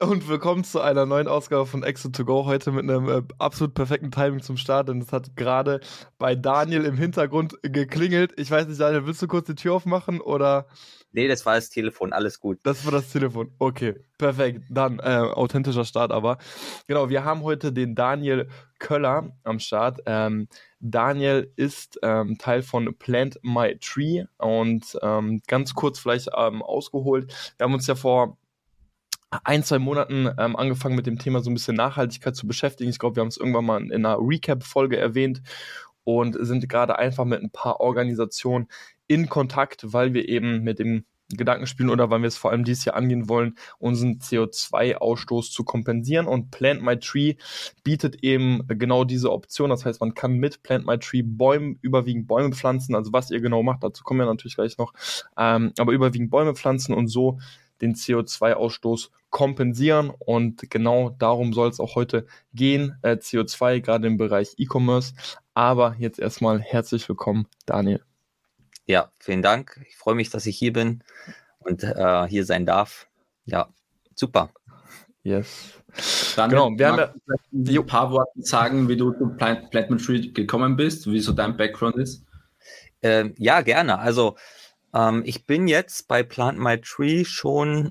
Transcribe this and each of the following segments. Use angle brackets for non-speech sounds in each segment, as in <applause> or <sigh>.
und willkommen zu einer neuen Ausgabe von Exit to Go. Heute mit einem äh, absolut perfekten Timing zum Start, denn es hat gerade bei Daniel im Hintergrund geklingelt. Ich weiß nicht, Daniel, willst du kurz die Tür aufmachen oder? Nee, das war das Telefon, alles gut. Das war das Telefon. Okay, perfekt. Dann äh, authentischer Start aber. Genau, wir haben heute den Daniel Köller am Start. Ähm, Daniel ist ähm, Teil von Plant My Tree und ähm, ganz kurz vielleicht ähm, ausgeholt. Wir haben uns ja vor ein, zwei Monaten ähm, angefangen mit dem Thema so ein bisschen Nachhaltigkeit zu beschäftigen. Ich glaube, wir haben es irgendwann mal in einer Recap-Folge erwähnt und sind gerade einfach mit ein paar Organisationen in Kontakt, weil wir eben mit dem Gedanken spielen oder weil wir es vor allem dieses Jahr angehen wollen, unseren CO2-Ausstoß zu kompensieren. Und Plant My Tree bietet eben genau diese Option. Das heißt, man kann mit Plant My Tree Bäume, überwiegend Bäume pflanzen. Also was ihr genau macht, dazu kommen wir natürlich gleich noch. Ähm, aber überwiegend Bäume pflanzen und so den CO2-Ausstoß kompensieren. Und genau darum soll es auch heute gehen. Äh, CO2, gerade im Bereich E-Commerce. Aber jetzt erstmal herzlich willkommen, Daniel. Ja, vielen Dank. Ich freue mich, dass ich hier bin und äh, hier sein darf. Ja, super. Yes. Dann genau, wir haben ja ein paar Worte sagen, wie du zu Plant, Plantman Tree gekommen bist, wie so dein Background ist. Äh, ja, gerne. Also ähm, ich bin jetzt bei Plant My Tree schon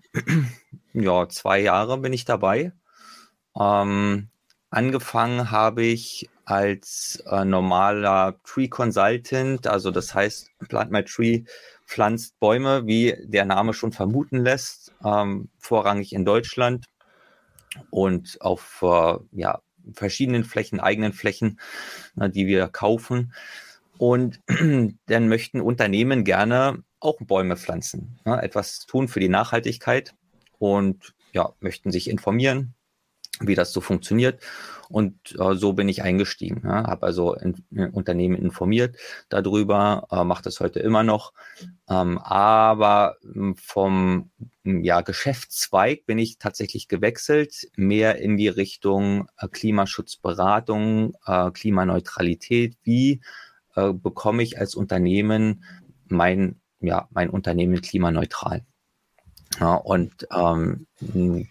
ja zwei Jahre bin ich dabei. Ähm, angefangen habe ich als äh, normaler Tree Consultant, also das heißt, Plant My Tree pflanzt Bäume, wie der Name schon vermuten lässt, ähm, vorrangig in Deutschland und auf äh, ja, verschiedenen Flächen, eigenen Flächen, na, die wir kaufen. Und <clears throat> dann möchten Unternehmen gerne auch Bäume pflanzen, na, etwas tun für die Nachhaltigkeit und ja, möchten sich informieren, wie das so funktioniert. Und äh, so bin ich eingestiegen. Ja, habe also in, in Unternehmen informiert darüber, äh, mache das heute immer noch. Ähm, aber hm, vom hm, ja, Geschäftszweig bin ich tatsächlich gewechselt, mehr in die Richtung äh, Klimaschutzberatung, äh, Klimaneutralität. Wie äh, bekomme ich als Unternehmen mein, ja, mein Unternehmen klimaneutral? Ja, und ähm,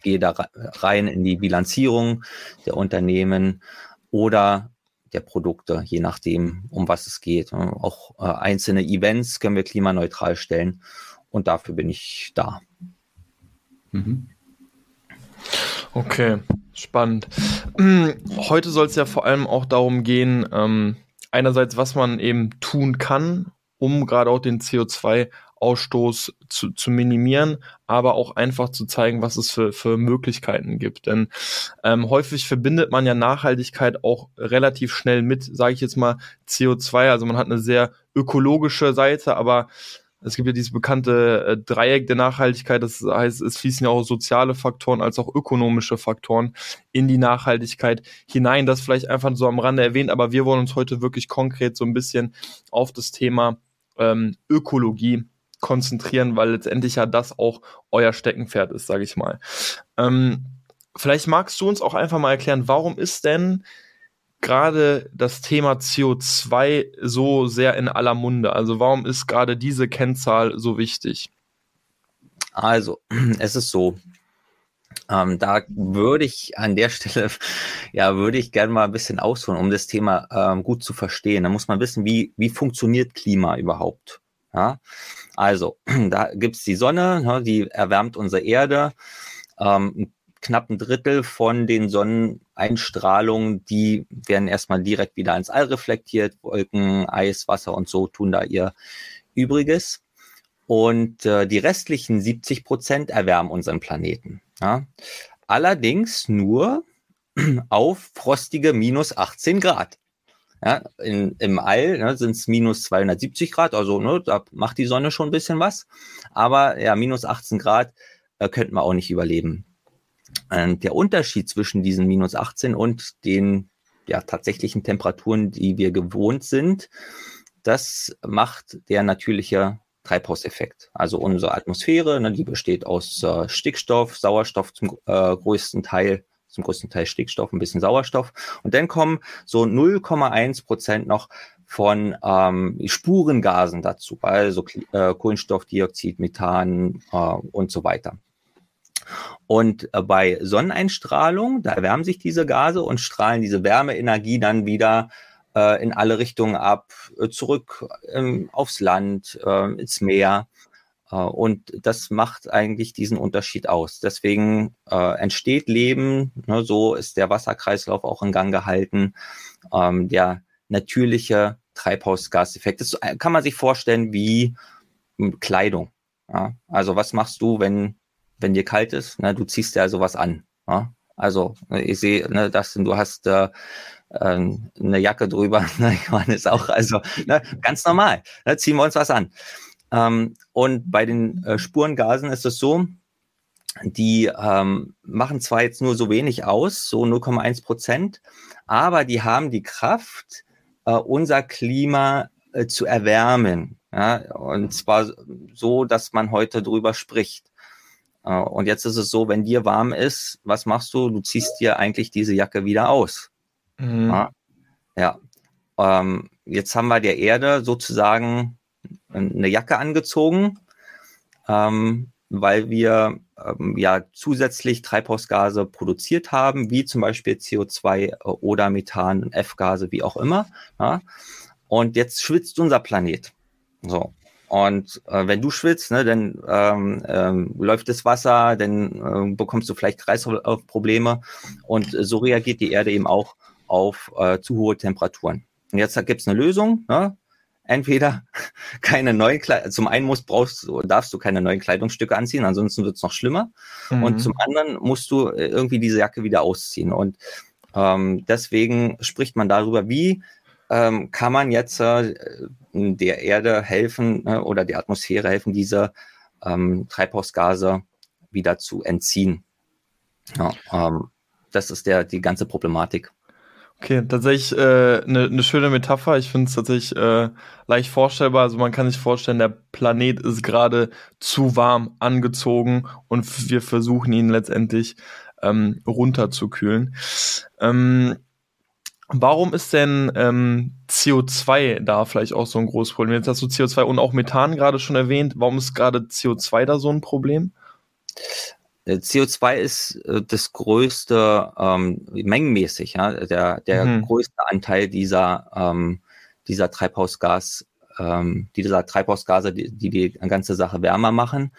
gehe da rein in die Bilanzierung der Unternehmen oder der Produkte, je nachdem, um was es geht. Auch äh, einzelne Events können wir klimaneutral stellen und dafür bin ich da. Mhm. Okay, spannend. <clears throat> Heute soll es ja vor allem auch darum gehen, ähm, einerseits, was man eben tun kann, um gerade auch den CO2 Ausstoß zu, zu minimieren, aber auch einfach zu zeigen, was es für, für Möglichkeiten gibt. Denn ähm, häufig verbindet man ja Nachhaltigkeit auch relativ schnell mit, sage ich jetzt mal, CO2. Also man hat eine sehr ökologische Seite, aber es gibt ja dieses bekannte äh, Dreieck der Nachhaltigkeit. Das heißt, es fließen ja auch soziale Faktoren als auch ökonomische Faktoren in die Nachhaltigkeit hinein. Das vielleicht einfach so am Rande erwähnt, aber wir wollen uns heute wirklich konkret so ein bisschen auf das Thema ähm, Ökologie konzentrieren, weil letztendlich ja das auch euer Steckenpferd ist, sage ich mal. Ähm, vielleicht magst du uns auch einfach mal erklären, warum ist denn gerade das Thema CO2 so sehr in aller Munde? Also warum ist gerade diese Kennzahl so wichtig? Also, <clears throat> es ist so. Ähm, da würde ich an der Stelle, <laughs> ja, würde ich gerne mal ein bisschen ausholen, um das Thema ähm, gut zu verstehen. Da muss man wissen, wie, wie funktioniert Klima überhaupt? Ja? Also, <clears throat> da gibt's die Sonne, ne, die erwärmt unsere Erde. Ähm, knapp ein Drittel von den Sonneneinstrahlungen, die werden erstmal direkt wieder ins All reflektiert. Wolken, Eis, Wasser und so tun da ihr Übriges. Und äh, die restlichen 70 Prozent erwärmen unseren Planeten. Ja? Allerdings nur <clears throat> auf frostige minus 18 Grad. Ja, in, Im All ne, sind es minus 270 Grad, also ne, da macht die Sonne schon ein bisschen was. Aber ja, minus 18 Grad äh, könnten wir auch nicht überleben. Ähm, der Unterschied zwischen diesen minus 18 und den ja, tatsächlichen Temperaturen, die wir gewohnt sind, das macht der natürliche Treibhauseffekt. Also unsere Atmosphäre, ne, die besteht aus äh, Stickstoff, Sauerstoff zum äh, größten Teil, zum größten Teil Stickstoff, ein bisschen Sauerstoff. Und dann kommen so 0,1 Prozent noch von ähm, Spurengasen dazu, also äh, Kohlenstoffdioxid, Methan äh, und so weiter. Und äh, bei Sonneneinstrahlung, da erwärmen sich diese Gase und strahlen diese Wärmeenergie dann wieder äh, in alle Richtungen ab, äh, zurück ähm, aufs Land, äh, ins Meer. Äh, und das macht eigentlich diesen Unterschied aus. Deswegen äh, entsteht Leben, ne, so ist der Wasserkreislauf auch in Gang gehalten. Ähm, der natürliche Treibhausgaseffekt. Das kann man sich vorstellen wie hm, Kleidung. Ja? Also was machst du, wenn, wenn dir kalt ist? Na, du ziehst dir also was an. Ja? Also ich sehe, ne, dass du hast äh, ähm, eine Jacke drüber. <laughs> Ne, Johannes auch. Also ne, ganz normal. Ne, ziehen wir uns was an. Ähm, und bei den äh, Spurengasen ist es so, die ähm, machen zwar jetzt nur so wenig aus, so 0,1 Prozent, aber die haben die Kraft, äh, unser Klima äh, zu erwärmen. Ja? Und zwar so, dass man heute drüber spricht. Äh, und jetzt ist es so, wenn dir warm ist, was machst du? Du ziehst dir eigentlich diese Jacke wieder aus. Mhm. Ja. ja. Ähm, jetzt haben wir der Erde sozusagen eine Jacke angezogen, ähm, weil wir ähm, ja zusätzlich Treibhausgase produziert haben, wie zum Beispiel CO2 äh, oder Methan, F-Gase, wie auch immer. Ja? Und jetzt schwitzt unser Planet. So. Und äh, wenn du schwitzt, ne, dann ähm, ähm, läuft das Wasser, dann äh, bekommst du vielleicht Kreislaufprobleme. Und so reagiert die Erde eben auch auf äh, zu hohe Temperaturen. Und jetzt gibt es eine Lösung. Ne? Entweder <laughs> keine neuen Kleidung, zum einen musst, brauchst du, darfst du keine neuen Kleidungsstücke anziehen, ansonsten wird es noch schlimmer. Mhm. Und zum anderen musst du äh, irgendwie diese Jacke wieder ausziehen. Und ähm, deswegen spricht man darüber, wie ähm, kann man jetzt äh, der Erde helfen äh, oder der Atmosphäre helfen, diese ähm, Treibhausgase wieder zu entziehen. Ja, ähm, das ist der, die ganze Problematik. Okay, tatsächlich eine äh, ne, ne schöne Metapher. Ich finde es tatsächlich äh, leicht vorstellbar. Also man kann sich vorstellen, der Planet ist gerade zu warm angezogen und wir versuchen ihn letztendlich ähm, runterzukühlen. Ähm, warum ist denn ähm, CO2 da vielleicht auch so ein großes Problem? Jetzt hast du CO2 und auch Methan gerade schon erwähnt. Warum ist gerade CO2 da so ein Problem? Äh, CO2 ist äh, das größte, ähm, mengenmäßig, ja, der, der mhm. größte Anteil dieser, ähm, dieser Treibhausgas, ähm, dieser Treibhausgase, die, die die ganze Sache wärmer machen.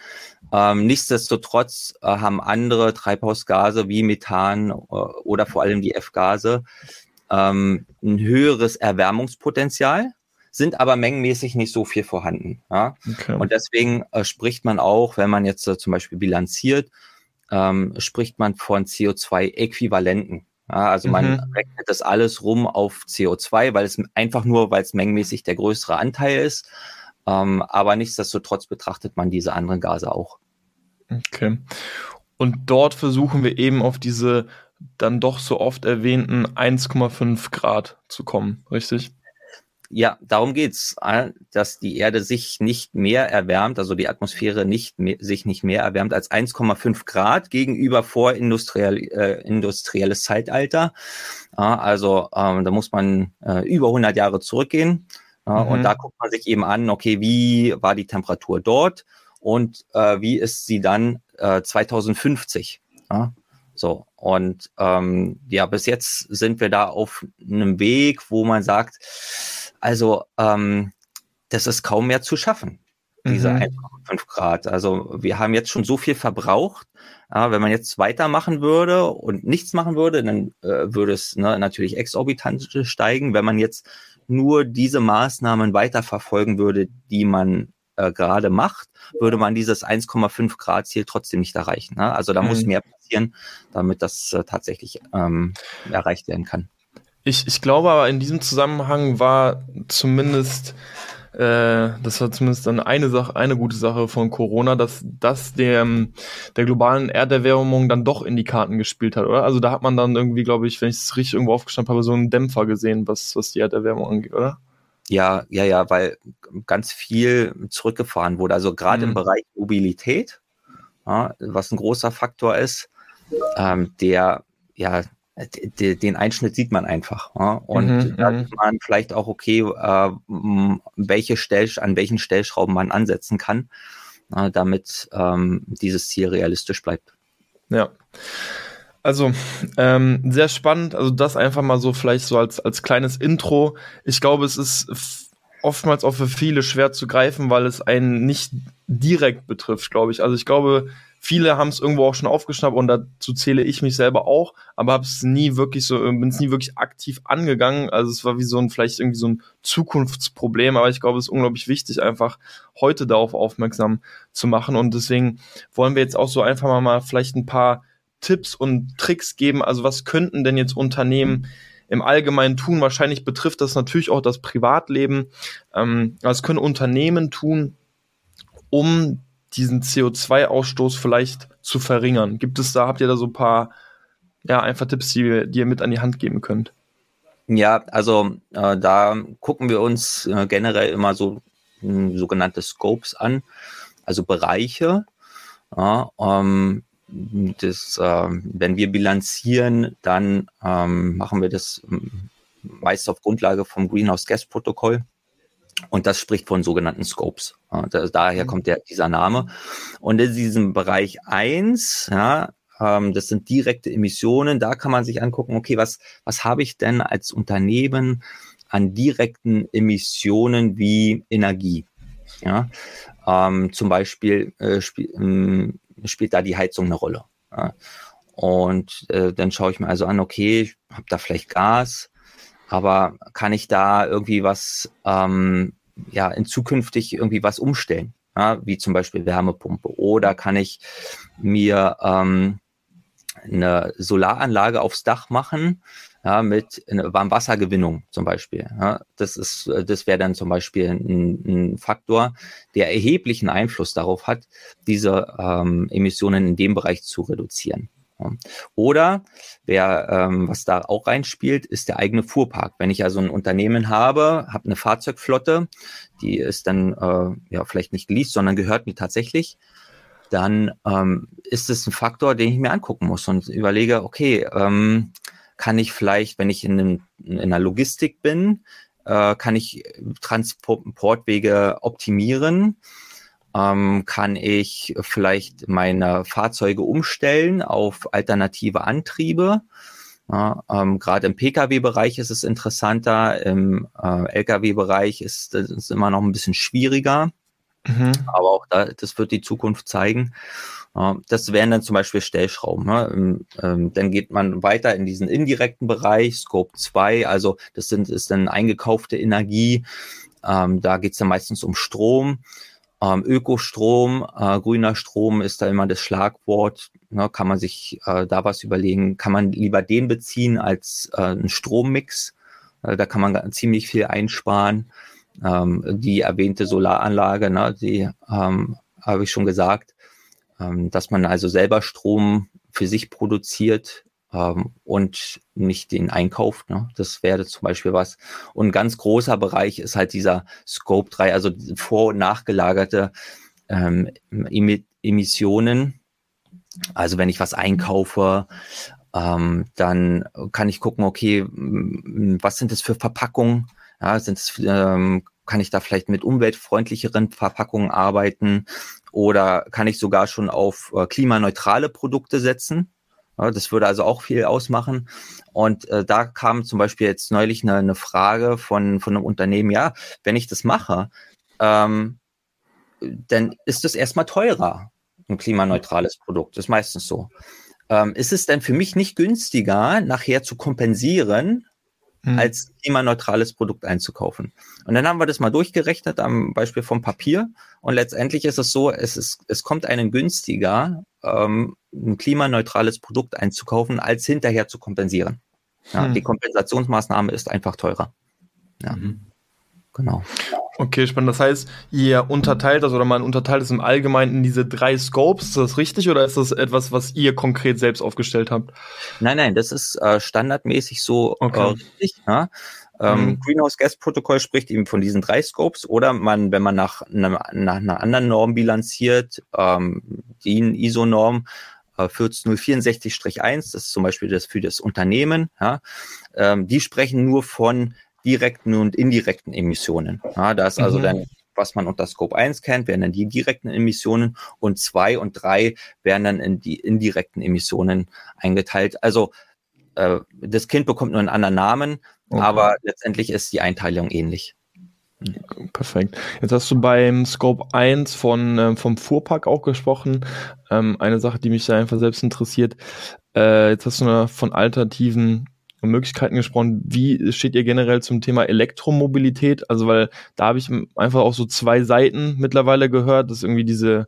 Ähm, nichtsdestotrotz äh, haben andere Treibhausgase wie Methan äh, oder vor allem die F-Gase ähm, ein höheres Erwärmungspotenzial sind aber mengenmäßig nicht so viel vorhanden. Ja? Okay. Und deswegen äh, spricht man auch, wenn man jetzt äh, zum Beispiel bilanziert, ähm, spricht man von CO2-Äquivalenten. Ja, also man mhm. rechnet das alles rum auf CO2, weil es einfach nur, weil es mengenmäßig der größere Anteil ist. Ähm, aber nichtsdestotrotz betrachtet man diese anderen Gase auch. Okay. Und dort versuchen wir eben auf diese dann doch so oft erwähnten 1,5 Grad zu kommen, richtig? Ja, darum geht's, äh, dass die Erde sich nicht mehr erwärmt, also die Atmosphäre nicht mehr, sich nicht mehr erwärmt als 1,5 Grad gegenüber vorindustriell äh, industrielles Zeitalter. Ja, also ähm, da muss man äh, über 100 Jahre zurückgehen. Ja, mhm. Und da guckt man sich eben an, okay, wie war die Temperatur dort und äh, wie ist sie dann äh, 2050? Ja, so, und ähm, ja, bis jetzt sind wir da auf einem Weg, wo man sagt, also ähm, das ist kaum mehr zu schaffen, diese mhm. 1,5 Grad. Also wir haben jetzt schon so viel verbraucht. Ja, wenn man jetzt weitermachen würde und nichts machen würde, dann äh, würde es ne, natürlich exorbitant steigen. Wenn man jetzt nur diese Maßnahmen weiterverfolgen würde, die man äh, gerade macht, würde man dieses 1,5 Grad Ziel trotzdem nicht erreichen. Ne? Also da mhm. muss mehr passieren, damit das äh, tatsächlich ähm, erreicht werden kann. Ich, ich glaube aber in diesem Zusammenhang war zumindest, äh, das war zumindest dann eine Sache, eine gute Sache von Corona, dass das der, der globalen Erderwärmung dann doch in die Karten gespielt hat, oder? Also da hat man dann irgendwie, glaube ich, wenn ich es richtig irgendwo aufgestanden habe, so einen Dämpfer gesehen, was, was die Erderwärmung angeht, oder? Ja, ja, ja, weil ganz viel zurückgefahren wurde. Also gerade mhm. im Bereich Mobilität, ja, was ein großer Faktor ist, ähm, der ja, den Einschnitt sieht man einfach. Ja? Und mhm, da mhm. sieht man vielleicht auch, okay, äh, welche Stell an welchen Stellschrauben man ansetzen kann, äh, damit ähm, dieses Ziel realistisch bleibt. Ja. Also, ähm, sehr spannend. Also, das einfach mal so vielleicht so als, als kleines Intro. Ich glaube, es ist oftmals auch für viele schwer zu greifen, weil es einen nicht direkt betrifft, glaube ich. Also, ich glaube, viele haben es irgendwo auch schon aufgeschnappt und dazu zähle ich mich selber auch, aber habe es nie wirklich so, bin es nie wirklich aktiv angegangen. Also, es war wie so ein, vielleicht irgendwie so ein Zukunftsproblem, aber ich glaube, es ist unglaublich wichtig, einfach heute darauf aufmerksam zu machen. Und deswegen wollen wir jetzt auch so einfach mal, mal vielleicht ein paar Tipps und Tricks geben? Also was könnten denn jetzt Unternehmen im Allgemeinen tun? Wahrscheinlich betrifft das natürlich auch das Privatleben. Ähm, was können Unternehmen tun, um diesen CO2-Ausstoß vielleicht zu verringern? Gibt es da, habt ihr da so ein paar, ja, einfach Tipps, die, die ihr mit an die Hand geben könnt? Ja, also äh, da gucken wir uns äh, generell immer so äh, sogenannte Scopes an, also Bereiche. Ja, ähm, das, äh, wenn wir bilanzieren, dann ähm, machen wir das ähm, meist auf Grundlage vom Greenhouse Gas Protokoll. Und das spricht von sogenannten Scopes. Ja, das, daher mhm. kommt der, dieser Name. Und in diesem Bereich eins, ja, ähm, das sind direkte Emissionen, da kann man sich angucken, okay, was, was habe ich denn als Unternehmen an direkten Emissionen wie Energie? Ja, ähm, zum Beispiel äh, spiel, ähm, spielt da die Heizung eine Rolle. Ja. Und äh, dann schaue ich mir also an, okay, ich habe da vielleicht Gas, aber kann ich da irgendwie was, ähm, ja, in zukünftig irgendwie was umstellen? Ja, wie zum Beispiel Wärmepumpe. Oder kann ich mir ähm, eine Solaranlage aufs Dach machen, ja, mit Warmwassergewinnung zum Beispiel. Ja, das ist, das wäre dann zum Beispiel ein, ein, Faktor, der erheblichen Einfluss darauf hat, diese ähm, Emissionen in dem Bereich zu reduzieren. Oder wer, ähm, was da auch reinspielt, ist der eigene Fuhrpark. Wenn ich also ein Unternehmen habe, habe eine Fahrzeugflotte, die ist dann äh, ja vielleicht nicht geleast, sondern gehört mir tatsächlich, dann ähm, ist es ein Faktor, den ich mir angucken muss und überlege, okay, ähm, kann ich vielleicht, wenn ich in, einem, in einer Logistik bin, äh, kann ich Transportwege optimieren? Ähm, kann ich vielleicht meine Fahrzeuge umstellen auf alternative Antriebe? Ja, ähm, Gerade im Pkw-Bereich ist es interessanter, im äh, Lkw-Bereich ist es immer noch ein bisschen schwieriger. Mhm. Aber auch da, das wird die Zukunft zeigen. Das wären dann zum Beispiel Stellschrauben. Ne? Ähm, ähm, dann geht man weiter in diesen indirekten Bereich, Scope 2, also das sind, ist dann eingekaufte Energie. Ähm, da geht es dann meistens um Strom. Ökostrom, äh, grüner Strom ist da immer das Schlagwort. Ne? Kann man sich äh, da was überlegen? Kann man lieber den beziehen als äh, einen Strommix? da kann man ziemlich viel einsparen. die erwähnte Solaranlage, ne, die habe ich schon gesagt, ähm, dass man also selber Strom für sich produziert ähm, und nicht den einkauft. Ne? Das wäre zum Beispiel was. Und ein ganz großer Bereich ist halt dieser Scope 3, also vor- und nachgelagerte ähm, Emissionen. Also wenn ich was einkaufe, ähm, dann kann ich gucken, okay, was sind das für Verpackungen? Ja, sind es, ähm, kann ich da vielleicht mit umweltfreundlicheren Verpackungen arbeiten? Oder kann ich sogar schon auf äh, klimaneutrale Produkte setzen? Ja, das würde also auch viel ausmachen. Und äh, da kam zum Beispiel jetzt neulich eine, eine Frage von, von einem Unternehmen, ja, wenn ich das mache, ähm, dann ist das erstmal teurer, ein klimaneutrales Produkt. Das ist meistens so. Ähm, ist es denn für mich nicht günstiger, nachher zu kompensieren, mhm. als klimaneutrales Produkt einzukaufen. Und dann haben wir das mal durchgerechnet am Beispiel vom Papier. Und letztendlich ist es so, es, ist, es kommt einem günstiger, ähm, ein klimaneutrales Produkt einzukaufen, als hinterher zu kompensieren. Ja, mhm. Die Kompensationsmaßnahme ist einfach teurer. Ja. Mhm. Genau. Okay, spannend. Das heißt, ihr unterteilt das oder man unterteilt es im Allgemeinen in diese drei Scopes. Ist das richtig oder ist das etwas, was ihr konkret selbst aufgestellt habt? Nein, nein, das ist äh, standardmäßig so äh, okay. äh, richtig. Ja? Ähm, mhm. Greenhouse Gas Protokoll spricht eben von diesen drei Scopes oder man, wenn man nach, nach, nach einer anderen Norm bilanziert, ähm, die ISO-Norm, äh, 14064-1, das ist zum Beispiel das für das Unternehmen, ja, ähm, die sprechen nur von direkten und indirekten Emissionen. Ja, da ist also mhm. dann, was man unter Scope 1 kennt, wären dann die direkten Emissionen und 2 und 3 werden dann in die indirekten Emissionen eingeteilt. Also äh, das Kind bekommt nur einen anderen Namen, okay. aber letztendlich ist die Einteilung ähnlich. Perfekt. Jetzt hast du beim Scope 1 von, äh, vom Fuhrpark auch gesprochen. Ähm, eine Sache, die mich da einfach selbst interessiert. Äh, jetzt hast du von alternativen Möglichkeiten gesprochen. Wie steht ihr generell zum Thema Elektromobilität? Also, weil da habe ich einfach auch so zwei Seiten mittlerweile gehört, dass irgendwie diese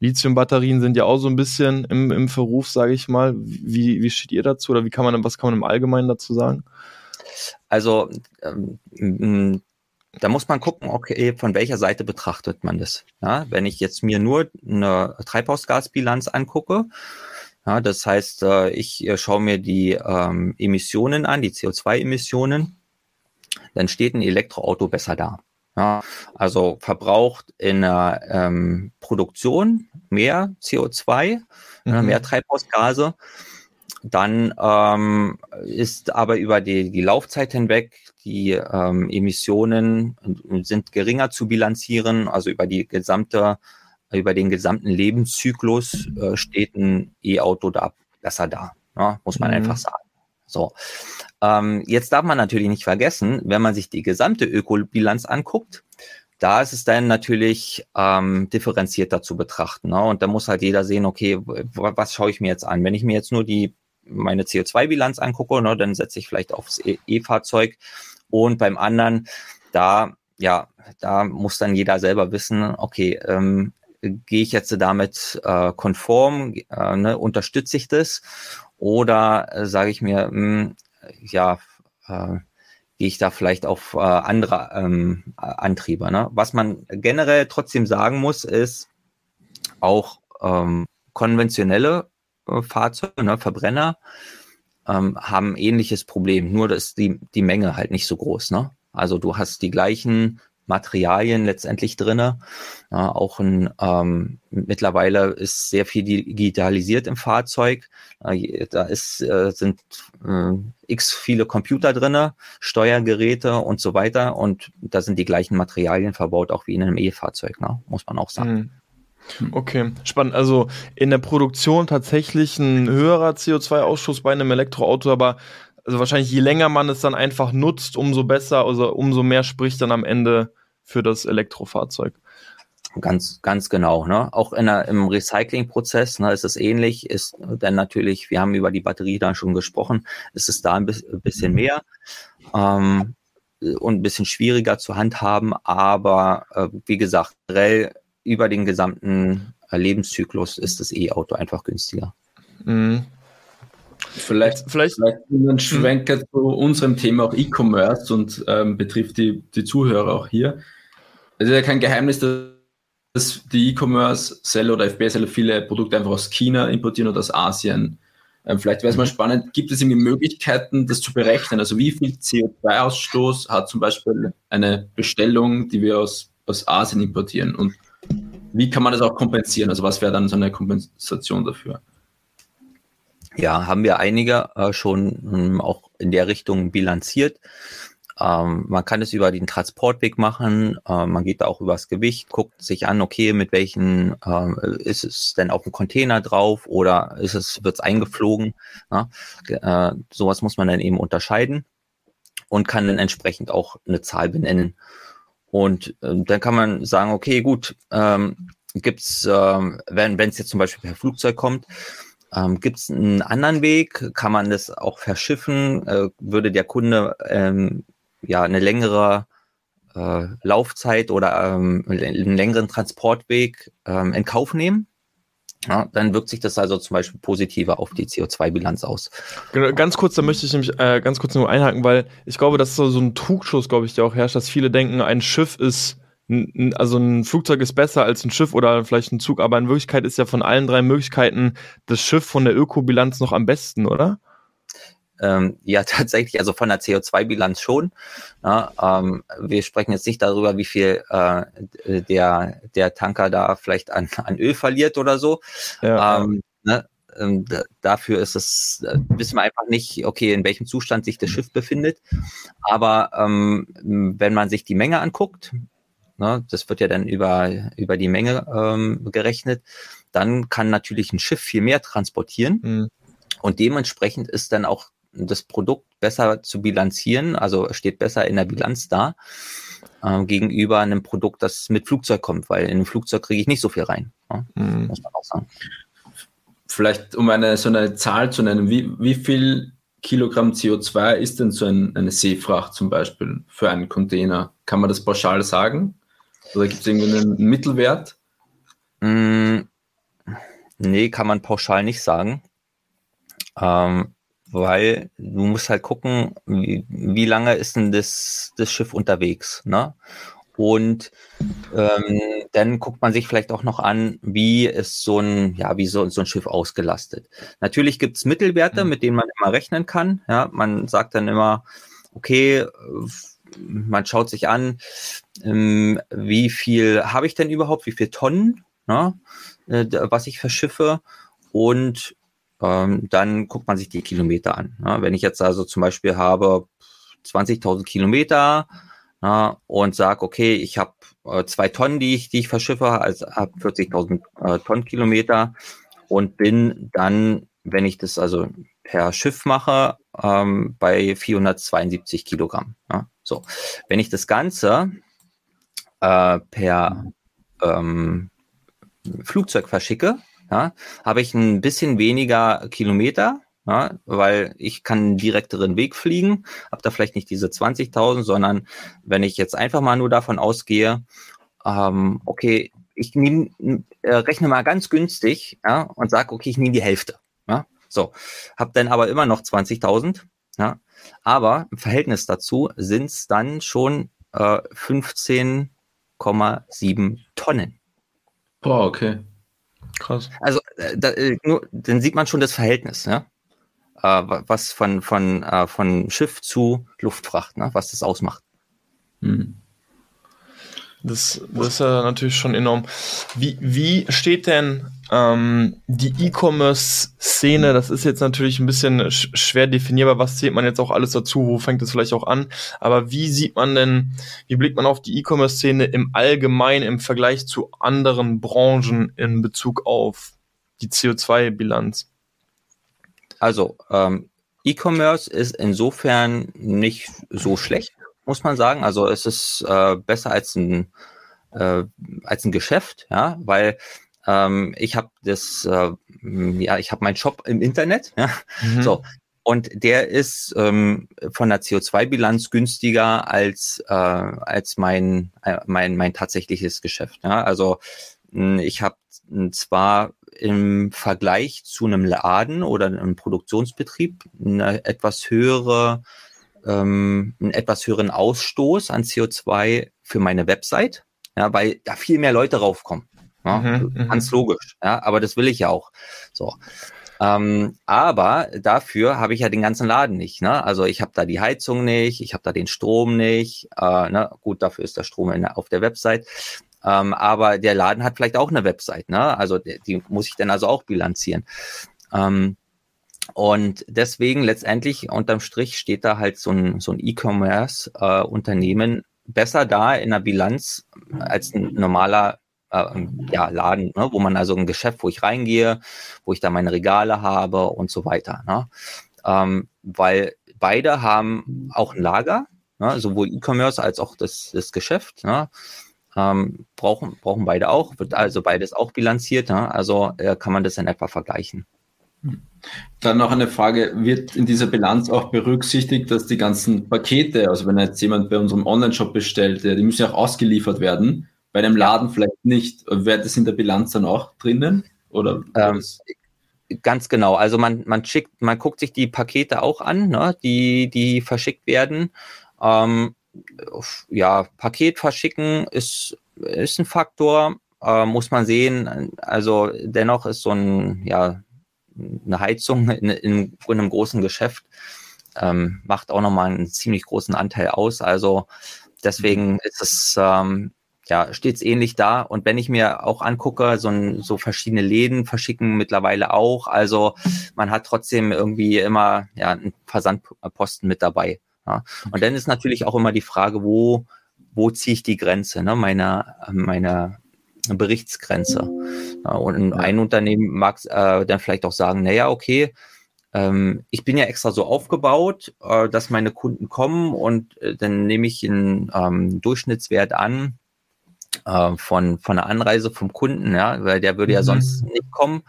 Lithium-Batterien sind ja auch so ein bisschen im, im Verruf, sage ich mal. Wie, wie steht ihr dazu oder wie kann man, was kann man im Allgemeinen dazu sagen? Also, ähm, da muss man gucken, okay, von welcher Seite betrachtet man das. Ja, wenn ich jetzt mir nur eine Treibhausgasbilanz angucke, ja, das heißt, äh, ich äh, schaue mir die ähm, Emissionen an, die CO2-Emissionen, dann steht ein Elektroauto besser da. Ja, also verbraucht in der ähm, Produktion mehr CO2, mhm. mehr Treibhausgase. Dann ähm, ist aber über die, die Laufzeit hinweg die ähm, Emissionen sind geringer zu bilanzieren, also über die gesamte, über den gesamten Lebenszyklus äh, steht ein E-Auto da besser da, ja, ne, muss man mhm. einfach sagen. So. Ähm, jetzt darf man natürlich nicht vergessen, wenn man sich die gesamte Ökobilanz anguckt, da ist es dann natürlich ähm, differenzierter zu betrachten. Ne? Und da muss halt jeder sehen, okay, was schaue ich mir jetzt an? Wenn ich mir jetzt nur die meine CO2-Bilanz angucke, ne, dann setze ich vielleicht aufs e-, E-Fahrzeug und beim anderen, da, ja, da muss dann jeder selber wissen, okay, ähm, gehe ich jetzt damit äh, konform, äh, ne, unterstütze ich das oder äh, sage ich mir, mh, hm, ja, äh, gehe ich da vielleicht auf äh, andere ähm, Antriebe. Ne? Was man generell trotzdem sagen muss, ist auch ähm, konventionelle äh, Fahrzeuge, ne, Verbrenner, ähm, haben ähnliches Problem, nur dass die, die Menge halt nicht so groß. Ne? Also du hast die gleichen Materialien letztendlich drinne. Ja, auch ein, ähm, mittlerweile ist sehr viel digitalisiert im Fahrzeug. Äh, da ist, äh, sind äh, x viele Computer drinne, Steuergeräte und so weiter. Und da sind die gleichen Materialien verbaut, auch wie in einem E-Fahrzeug, ne? muss man auch sagen. Mhm. Okay, spannend. Also in der Produktion tatsächlich ein höherer CO2-Ausstoß bei einem Elektroauto, aber also wahrscheinlich je länger man es dann einfach nutzt, umso besser, also umso mehr spricht dann am Ende für das Elektrofahrzeug. Ganz, ganz genau. Ne? Auch in der, im Recyclingprozess ne, ist es ähnlich. Ist dann natürlich, wir haben über die Batterie dann schon gesprochen, ist es da ein bisschen mehr ähm, und ein bisschen schwieriger zu handhaben. Aber äh, wie gesagt, generell über den gesamten äh, Lebenszyklus ist das E-Auto einfach günstiger. Mhm. Vielleicht, vielleicht, vielleicht einen Schwenker mhm. zu unserem Thema auch E-Commerce und ähm, betrifft die, die Zuhörer auch hier. Es ist ja kein Geheimnis, dass die E-Commerce-Seller oder FBA-Seller viele Produkte einfach aus China importieren oder aus Asien. Ähm, vielleicht wäre es mal mhm. spannend, gibt es irgendwie Möglichkeiten, das zu berechnen? Also wie viel CO2-Ausstoß hat zum Beispiel eine Bestellung, die wir aus, aus Asien importieren? Und wie kann man das auch kompensieren? Also was wäre dann so eine Kompensation dafür? Ja, haben wir einige äh, schon ähm, auch in der Richtung bilanziert. Ähm, man kann es über den Transportweg machen, äh, man geht da auch übers Gewicht, guckt sich an, okay, mit welchen äh, ist es denn auf dem Container drauf oder ist es, wird es eingeflogen? Ja? Äh, sowas muss man dann eben unterscheiden und kann dann entsprechend auch eine Zahl benennen. Und äh, dann kann man sagen, okay, gut, ähm, gibt's, ähm, wenn es jetzt zum Beispiel per Flugzeug kommt, ähm, Gibt es einen anderen Weg? Kann man das auch verschiffen? Äh, würde der Kunde ähm, ja eine längere äh, Laufzeit oder ähm, einen längeren Transportweg ähm, in Kauf nehmen? Ja, dann wirkt sich das also zum Beispiel positiver auf die CO2-Bilanz aus. Genau, ganz kurz, da möchte ich nämlich äh, ganz kurz nur einhaken, weil ich glaube, das ist so, so ein Trugschuss, glaube ich, der auch herrscht, dass viele denken, ein Schiff ist also ein Flugzeug ist besser als ein Schiff oder vielleicht ein Zug, aber in Wirklichkeit ist ja von allen drei Möglichkeiten das Schiff von der Ökobilanz noch am besten, oder? Ähm, ja, <laughs> tatsächlich, also von der CO2-Bilanz schon. Ja, ähm, wir sprechen jetzt nicht darüber, wie viel äh, der, der Tanker da vielleicht an, an Öl verliert oder so. Ja. Ähm, ne? ähm, dafür ist es, äh, wissen wir einfach nicht, okay, in welchem Zustand sich das Schiff befindet. Aber ähm, wenn man sich die Menge anguckt, ne, das wird ja dann über, über die Menge ähm, gerechnet, dann kann natürlich ein Schiff viel mehr transportieren. Mhm. Und dementsprechend ist dann auch das Produkt besser zu bilanzieren, also steht besser in der Bilanz da äh, gegenüber einem Produkt, das mit Flugzeug kommt, weil in einem Flugzeug kriege ich nicht so viel rein. Ja? Mhm. Muss man auch sagen. Vielleicht um eine so eine Zahl zu nennen, wie, wie viel Kilogramm CO2 ist denn so ein, eine Seefracht zum Beispiel für einen Container? Kann man das pauschal sagen? Oder gibt es irgendwie einen Mittelwert? Mm, nee, kann man pauschal nicht sagen. Ähm, weil du musst halt gucken, wie, wie lange ist denn das, das Schiff unterwegs, ne? Und ähm, dann guckt man sich vielleicht auch noch an, wie ist so ein, ja, wie so, so ein Schiff ausgelastet. Natürlich gibt's Mittelwerte, mhm. mit denen man immer rechnen kann. Ja, man sagt dann immer, okay, man schaut sich an, ähm, wie viel habe ich denn überhaupt, wie viel Tonnen, ne, äh, was ich verschiffe und ähm, dann guckt man sich die Kilometer an. Ne? Wenn ich jetzt also zum Beispiel habe 20.000 Kilometer na, und sage, okay, ich habe äh, zwei Tonnen, die ich, die ich verschiffe, also habe 40.000 äh, Tonnen Kilometer und bin dann, wenn ich das also per Schiff mache, ähm, bei 472 Kilogramm. Ja? So, wenn ich das Ganze äh, per ähm, Flugzeug verschicke, ja, habe ich ein bisschen weniger Kilometer, ja, weil ich kann einen direkteren Weg fliegen, habe da vielleicht nicht diese 20.000, sondern wenn ich jetzt einfach mal nur davon ausgehe, ähm, okay, ich nehm, äh, rechne mal ganz günstig ja, und sage, okay, ich nehme die Hälfte. Ja, so, habe dann aber immer noch 20.000. Ja, aber im Verhältnis dazu sind es dann schon äh, 15,7 Tonnen. Boah, okay. Krass. Also äh, da, äh, nur, dann sieht man schon das Verhältnis, ja? Äh, was von, von, äh, von Schiff zu Luftfracht, ne? was das ausmacht. Hm. Das, das ist ja natürlich schon enorm. Wie, wie steht denn ähm, die E-Commerce-Szene? Das ist jetzt natürlich ein bisschen sch schwer definierbar. Was zählt man jetzt auch alles dazu? Wo fängt es vielleicht auch an? Aber wie sieht man denn, wie blickt man auf die E-Commerce-Szene im Allgemeinen im Vergleich zu anderen Branchen in Bezug auf die CO2-Bilanz? Also, ähm, E-Commerce ist insofern nicht so schlecht muss man sagen. Also es ist äh, besser als ein, äh, als ein Geschäft, ja, weil ähm, ich habe das, äh, ja, ich habe meinen Shop im Internet, ja, mhm. so. Und der ist ähm, von der CO2-Bilanz günstiger als, äh, als mein, äh, mein, mein tatsächliches Geschäft. Ja? Also hm, ich habe zwar im Vergleich zu einem Laden oder einem Produktionsbetrieb eine etwas höhere ähm, einen etwas höheren Ausstoß an CO2 für meine Website, ja, weil da viel mehr Leute raufkommen. Ja, mhm, mhm, ganz logisch, ja, aber das will ich ja auch. So. Ähm, aber dafür habe ich ja den ganzen Laden nicht. Ne? Also ich habe da die Heizung nicht, ich habe da den Strom nicht. Äh, ne? Gut, dafür ist der Strom in, auf der Website. Ähm, aber der Laden hat vielleicht auch eine Website. Ne? Also die, die muss ich dann also auch bilanzieren. Ähm, und deswegen letztendlich unterm Strich steht da halt so ein, so ein E-Commerce-Unternehmen äh, besser da in der Bilanz als ein normaler äh, ja, Laden, ne? wo man also ein Geschäft, wo ich reingehe, wo ich da meine Regale habe und so weiter. Ne? Ähm, weil beide haben auch ein Lager, ne? sowohl E-Commerce als auch das, das Geschäft. Ne? Ähm, brauchen, brauchen beide auch, wird also beides auch bilanziert. Ne? Also äh, kann man das in etwa vergleichen. Dann noch eine Frage, wird in dieser Bilanz auch berücksichtigt, dass die ganzen Pakete, also wenn jetzt jemand bei unserem Online-Shop bestellt, die müssen ja auch ausgeliefert werden, bei einem Laden vielleicht nicht, wäre das in der Bilanz dann auch drinnen? Oder ähm, Ganz genau. Also man, man schickt, man guckt sich die Pakete auch an, ne, die, die verschickt werden. Ähm, ja, Paket verschicken ist, ist ein Faktor, äh, muss man sehen. Also dennoch ist so ein, ja, eine Heizung in, in, in einem großen Geschäft ähm, macht auch nochmal einen ziemlich großen Anteil aus. Also deswegen mhm. ist es, ähm, ja, stets ähnlich da. Und wenn ich mir auch angucke, so, ein, so verschiedene Läden verschicken mittlerweile auch. Also man hat trotzdem irgendwie immer ja, einen Versandposten mit dabei. Ja. Und dann ist natürlich auch immer die Frage, wo, wo ziehe ich die Grenze, ne, meiner, meiner Berichtsgrenze. Und ein Unternehmen mag äh, dann vielleicht auch sagen, naja, okay, ähm, ich bin ja extra so aufgebaut, äh, dass meine Kunden kommen und äh, dann nehme ich einen ähm, Durchschnittswert an, äh, von, von der Anreise vom Kunden, ja, weil der würde ja mhm. sonst nicht kommen.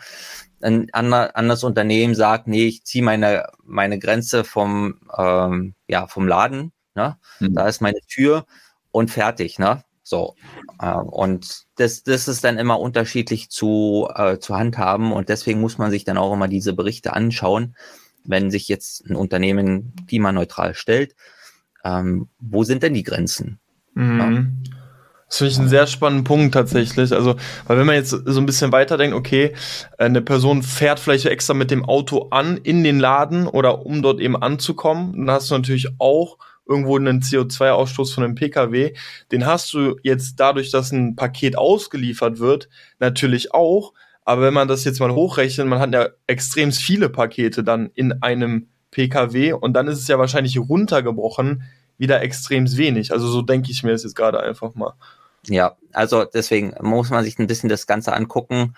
Ein anderes Unternehmen sagt, nee, ich ziehe meine, meine Grenze vom, ähm, ja, vom Laden, ne? Mhm. da ist meine Tür und fertig, ne? So. Äh, und das, das ist dann immer unterschiedlich zu, äh, zu handhaben und deswegen muss man sich dann auch immer diese Berichte anschauen, wenn sich jetzt ein Unternehmen klimaneutral stellt. Ähm, wo sind denn die Grenzen? Mhm. Ja? Das finde ich einen sehr spannenden Punkt tatsächlich. Also, weil wenn man jetzt so ein bisschen weiterdenkt, okay, eine Person fährt vielleicht extra mit dem Auto an in den Laden oder um dort eben anzukommen, dann hast du natürlich auch irgendwo einen CO2-Ausstoß von einem Pkw. Den hast du jetzt dadurch, dass ein Paket ausgeliefert wird, natürlich auch. Aber wenn man das jetzt mal hochrechnet, man hat ja extrem viele Pakete dann in einem Pkw und dann ist es ja wahrscheinlich runtergebrochen wieder extrem wenig. Also so denke ich mir das jetzt gerade einfach mal. Ja, also deswegen muss man sich ein bisschen das Ganze angucken.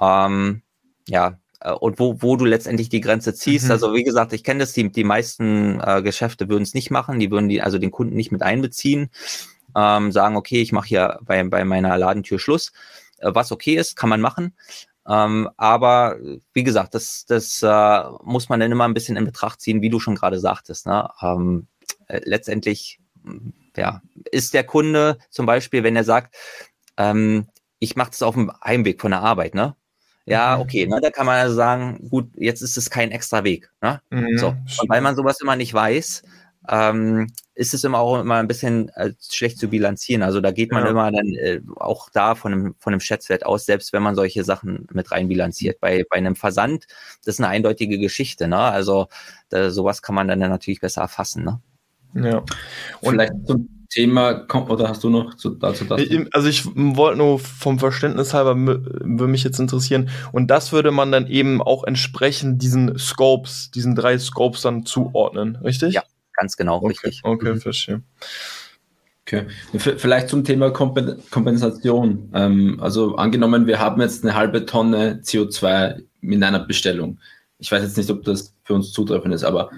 Ähm, ja, und wo, wo du letztendlich die Grenze ziehst. Mhm. Also wie gesagt, ich kenne das, die, die meisten äh, Geschäfte würden es nicht machen, die würden die, also den Kunden nicht mit einbeziehen, ähm, sagen, okay, ich mache hier bei, bei meiner Ladentür Schluss. Äh, was okay ist, kann man machen. Ähm, aber wie gesagt, das, das äh, muss man dann immer ein bisschen in Betracht ziehen, wie du schon gerade sagtest. Ne? Ähm, äh, letztendlich ja, ist der Kunde zum Beispiel, wenn er sagt, ähm, ich mache das auf dem Heimweg von der Arbeit, ne? Ja, mhm. okay, ne, da kann man also sagen, gut, jetzt ist es kein extra Weg. Ne? Mhm, so. Und weil man sowas immer nicht weiß, ähm, ist es immer auch immer ein bisschen äh, schlecht zu bilanzieren. Also da geht man ja. immer dann äh, auch da von einem, von einem Schätzwert aus, selbst wenn man solche Sachen mit rein bilanziert. Bei, bei einem Versand, das ist eine eindeutige Geschichte. Ne? Also da, sowas kann man dann natürlich besser erfassen. Ne? Ja. Und vielleicht zum Thema, oder hast du noch zu, dazu das? Also ich wollte nur vom Verständnis halber, würde mich jetzt interessieren. Und das würde man dann eben auch entsprechend diesen Scopes, diesen drei Scopes dann zuordnen, richtig? Ja, ganz genau, okay. richtig. Okay, mhm. verstehe. Okay. Vielleicht zum Thema Kompensation. Ähm, also angenommen, wir haben jetzt eine halbe Tonne CO2 in einer Bestellung. Ich weiß jetzt nicht, ob das für uns zutreffend ist, aber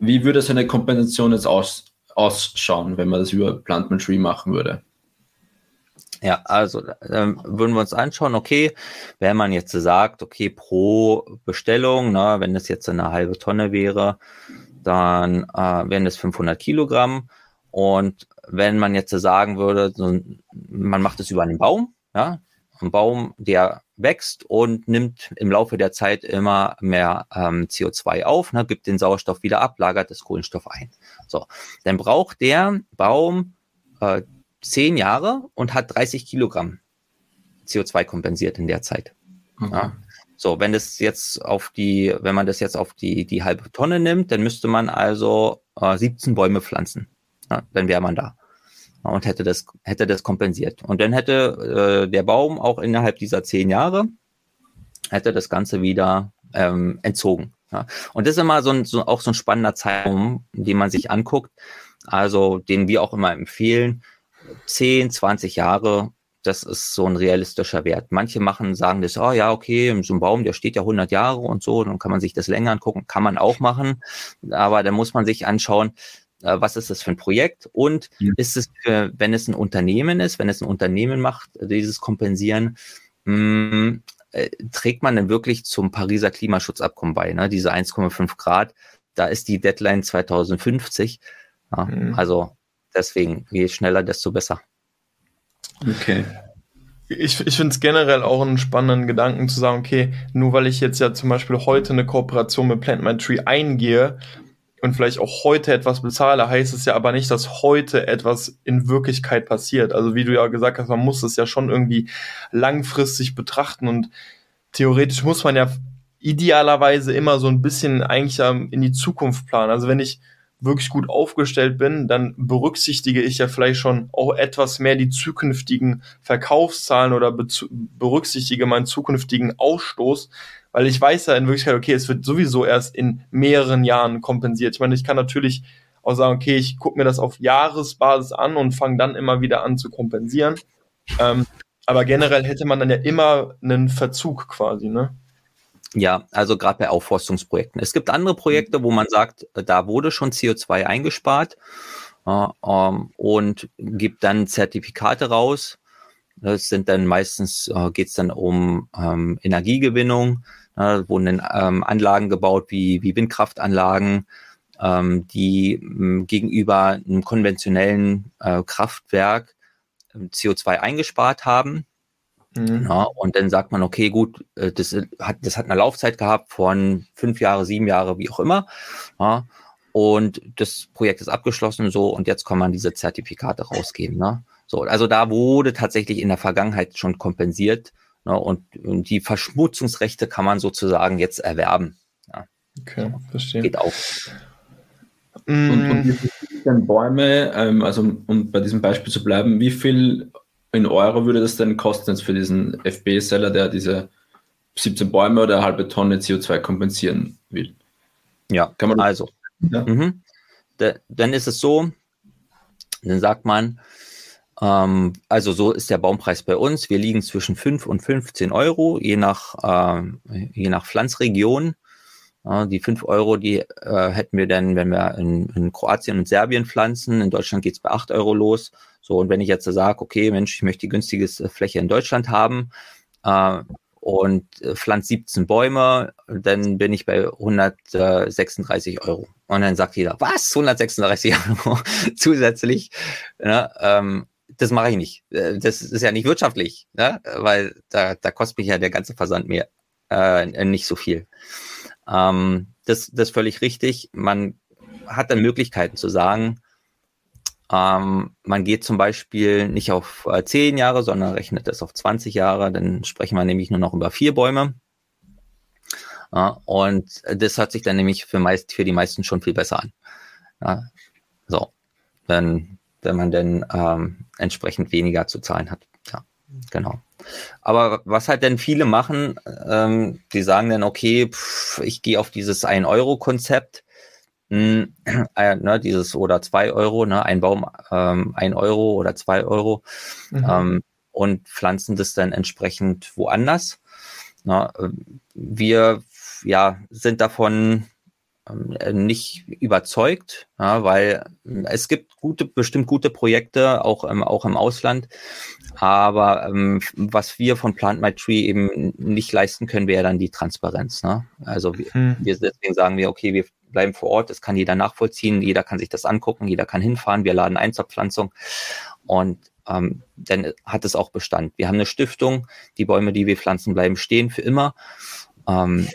wie würde so eine Kompensation jetzt aus, ausschauen, wenn man das über Plantman Tree machen würde? Ja, also ähm, würden wir uns anschauen, okay, wenn man jetzt sagt, okay, pro Bestellung, ne, wenn das jetzt eine halbe Tonne wäre, dann äh, wären das 500 Kilogramm. Und wenn man jetzt sagen würde, so, man macht es über einen Baum, ja, ein Baum, der wächst und nimmt im Laufe der Zeit immer mehr ähm, CO2 auf, ne, gibt den Sauerstoff wieder ab, lagert das Kohlenstoff ein. So, dann braucht der Baum äh, zehn Jahre und hat 30 Kilogramm CO2 kompensiert in der Zeit. Okay. Ja. So, wenn das jetzt auf die, wenn man das jetzt auf die, die halbe Tonne nimmt, dann müsste man also äh, 17 Bäume pflanzen. Ja, dann wäre man da und hätte das, hätte das kompensiert. Und dann hätte äh, der Baum auch innerhalb dieser zehn Jahre, hätte das Ganze wieder ähm, entzogen. Ja. Und das ist immer so, ein, so auch so ein spannender Zeitraum, den man sich anguckt, also den wir auch immer empfehlen, 10, 20 Jahre, das ist so ein realistischer Wert. Manche machen, sagen das, oh ja, okay, so ein Baum, der steht ja 100 Jahre und so, dann kann man sich das länger angucken, kann man auch machen, aber da muss man sich anschauen, was ist das für ein Projekt und ist es, für, wenn es ein Unternehmen ist, wenn es ein Unternehmen macht, dieses Kompensieren, mh, mm, äh, trägt man denn wirklich zum Pariser Klimaschutzabkommen bei, ne? diese 1,5 Grad, da ist die Deadline 2050. Ja, mhm. Also deswegen, je schneller, desto besser. Okay. Ich, ich finde es generell auch einen spannenden Gedanken zu sagen, okay, nur weil ich jetzt ja zum Beispiel heute eine Kooperation mit Plant My Tree eingehe, und vielleicht auch heute etwas bezahle, heißt es ja aber nicht, dass heute etwas in Wirklichkeit passiert. Also wie du ja gesagt hast, man muss es ja schon irgendwie langfristig betrachten und theoretisch muss man ja idealerweise immer so ein bisschen eigentlich in die Zukunft planen. Also wenn ich wirklich gut aufgestellt bin, dann berücksichtige ich ja vielleicht schon auch etwas mehr die zukünftigen Verkaufszahlen oder berücksichtige meinen zukünftigen Ausstoß, weil ich weiß ja in Wirklichkeit, okay, es wird sowieso erst in mehreren Jahren kompensiert. Ich meine, ich kann natürlich auch sagen, okay, ich gucke mir das auf Jahresbasis an und fange dann immer wieder an zu kompensieren. Ähm, aber generell hätte man dann ja immer einen Verzug quasi, ne? Ja, also gerade bei Aufforstungsprojekten. Es gibt andere Projekte, wo man sagt, da wurde schon CO2 eingespart äh, ähm, und gibt dann Zertifikate raus. Das sind dann meistens, äh, geht es dann um ähm, Energiegewinnung, äh, wurden dann ähm, Anlagen gebaut wie, wie Windkraftanlagen, ähm, die ähm, gegenüber einem konventionellen äh, Kraftwerk ähm, CO2 eingespart haben. Mhm. Ja, und dann sagt man, okay, gut, äh, das hat, das hat eine Laufzeit gehabt von fünf Jahre, sieben Jahre, wie auch immer. Ja, und das Projekt ist abgeschlossen so und jetzt kann man diese Zertifikate rausgeben. Ne? So, also da wurde tatsächlich in der Vergangenheit schon kompensiert ne? und, und die Verschmutzungsrechte kann man sozusagen jetzt erwerben. Ja. Okay, verstehe. Geht auch. Und, und wie viele Bäume, ähm, also um bei diesem Beispiel zu bleiben, wie viel in Euro würde das denn kosten jetzt für diesen FB-Seller, der diese 17 Bäume oder eine halbe Tonne CO2 kompensieren will? Ja, kann man also. Ja? Mhm. Da, dann ist es so, dann sagt man, ähm, also so ist der Baumpreis bei uns. Wir liegen zwischen 5 und 15 Euro, je nach, äh, je nach Pflanzregion. Ja, die fünf Euro, die äh, hätten wir dann, wenn wir in, in Kroatien und Serbien pflanzen. In Deutschland geht's bei acht Euro los. So, und wenn ich jetzt sage, okay, Mensch, ich möchte die günstige Fläche in Deutschland haben äh, und äh, pflanze 17 Bäume, dann bin ich bei 136 Euro. Und dann sagt jeder, was? 136 <laughs> Euro zusätzlich? Ja, ähm, das mache ich nicht. Äh, das ist ja nicht wirtschaftlich, ne? weil da, da kostet mich ja der ganze Versand mehr äh, nicht so viel. Ähm, das, das ist völlig richtig. Man hat dann Möglichkeiten zu sagen, ähm, man geht zum Beispiel nicht auf äh, 10 Jahre, sondern rechnet es auf 20 Jahre. Dann sprechen wir nämlich nur noch über vier Bäume. Ja, und das hört sich dann nämlich für, meist, für die meisten schon viel besser an. Ja, so, wenn, wenn man dann ähm, entsprechend weniger zu zahlen hat. Ja, genau. Aber was halt denn viele machen, ähm, die sagen dann, okay, pff, ich gehe auf dieses 1-Euro-Konzept, hm, <clears throat> äh, ne, dieses oder 2 Euro, ne, ein Baum ähm, 1 Euro oder 2 Euro mhm. ähm, und pflanzen das dann entsprechend woanders. Na, ne. wir ja, sind davon ähm, nicht überzeugt, ja, weil es gibt gute, bestimmt gute Projekte, auch, ähm, auch im Ausland, aber ähm, was wir von Plant My Tree eben nicht leisten können, wäre dann die Transparenz. Ne? Also wir, hm. wir, deswegen sagen wir, okay, wir bleiben vor Ort, das kann jeder nachvollziehen, jeder kann sich das angucken, jeder kann hinfahren, wir laden ein zur Pflanzung und ähm, dann hat es auch Bestand. Wir haben eine Stiftung, die Bäume, die wir pflanzen, bleiben stehen für immer. Ähm,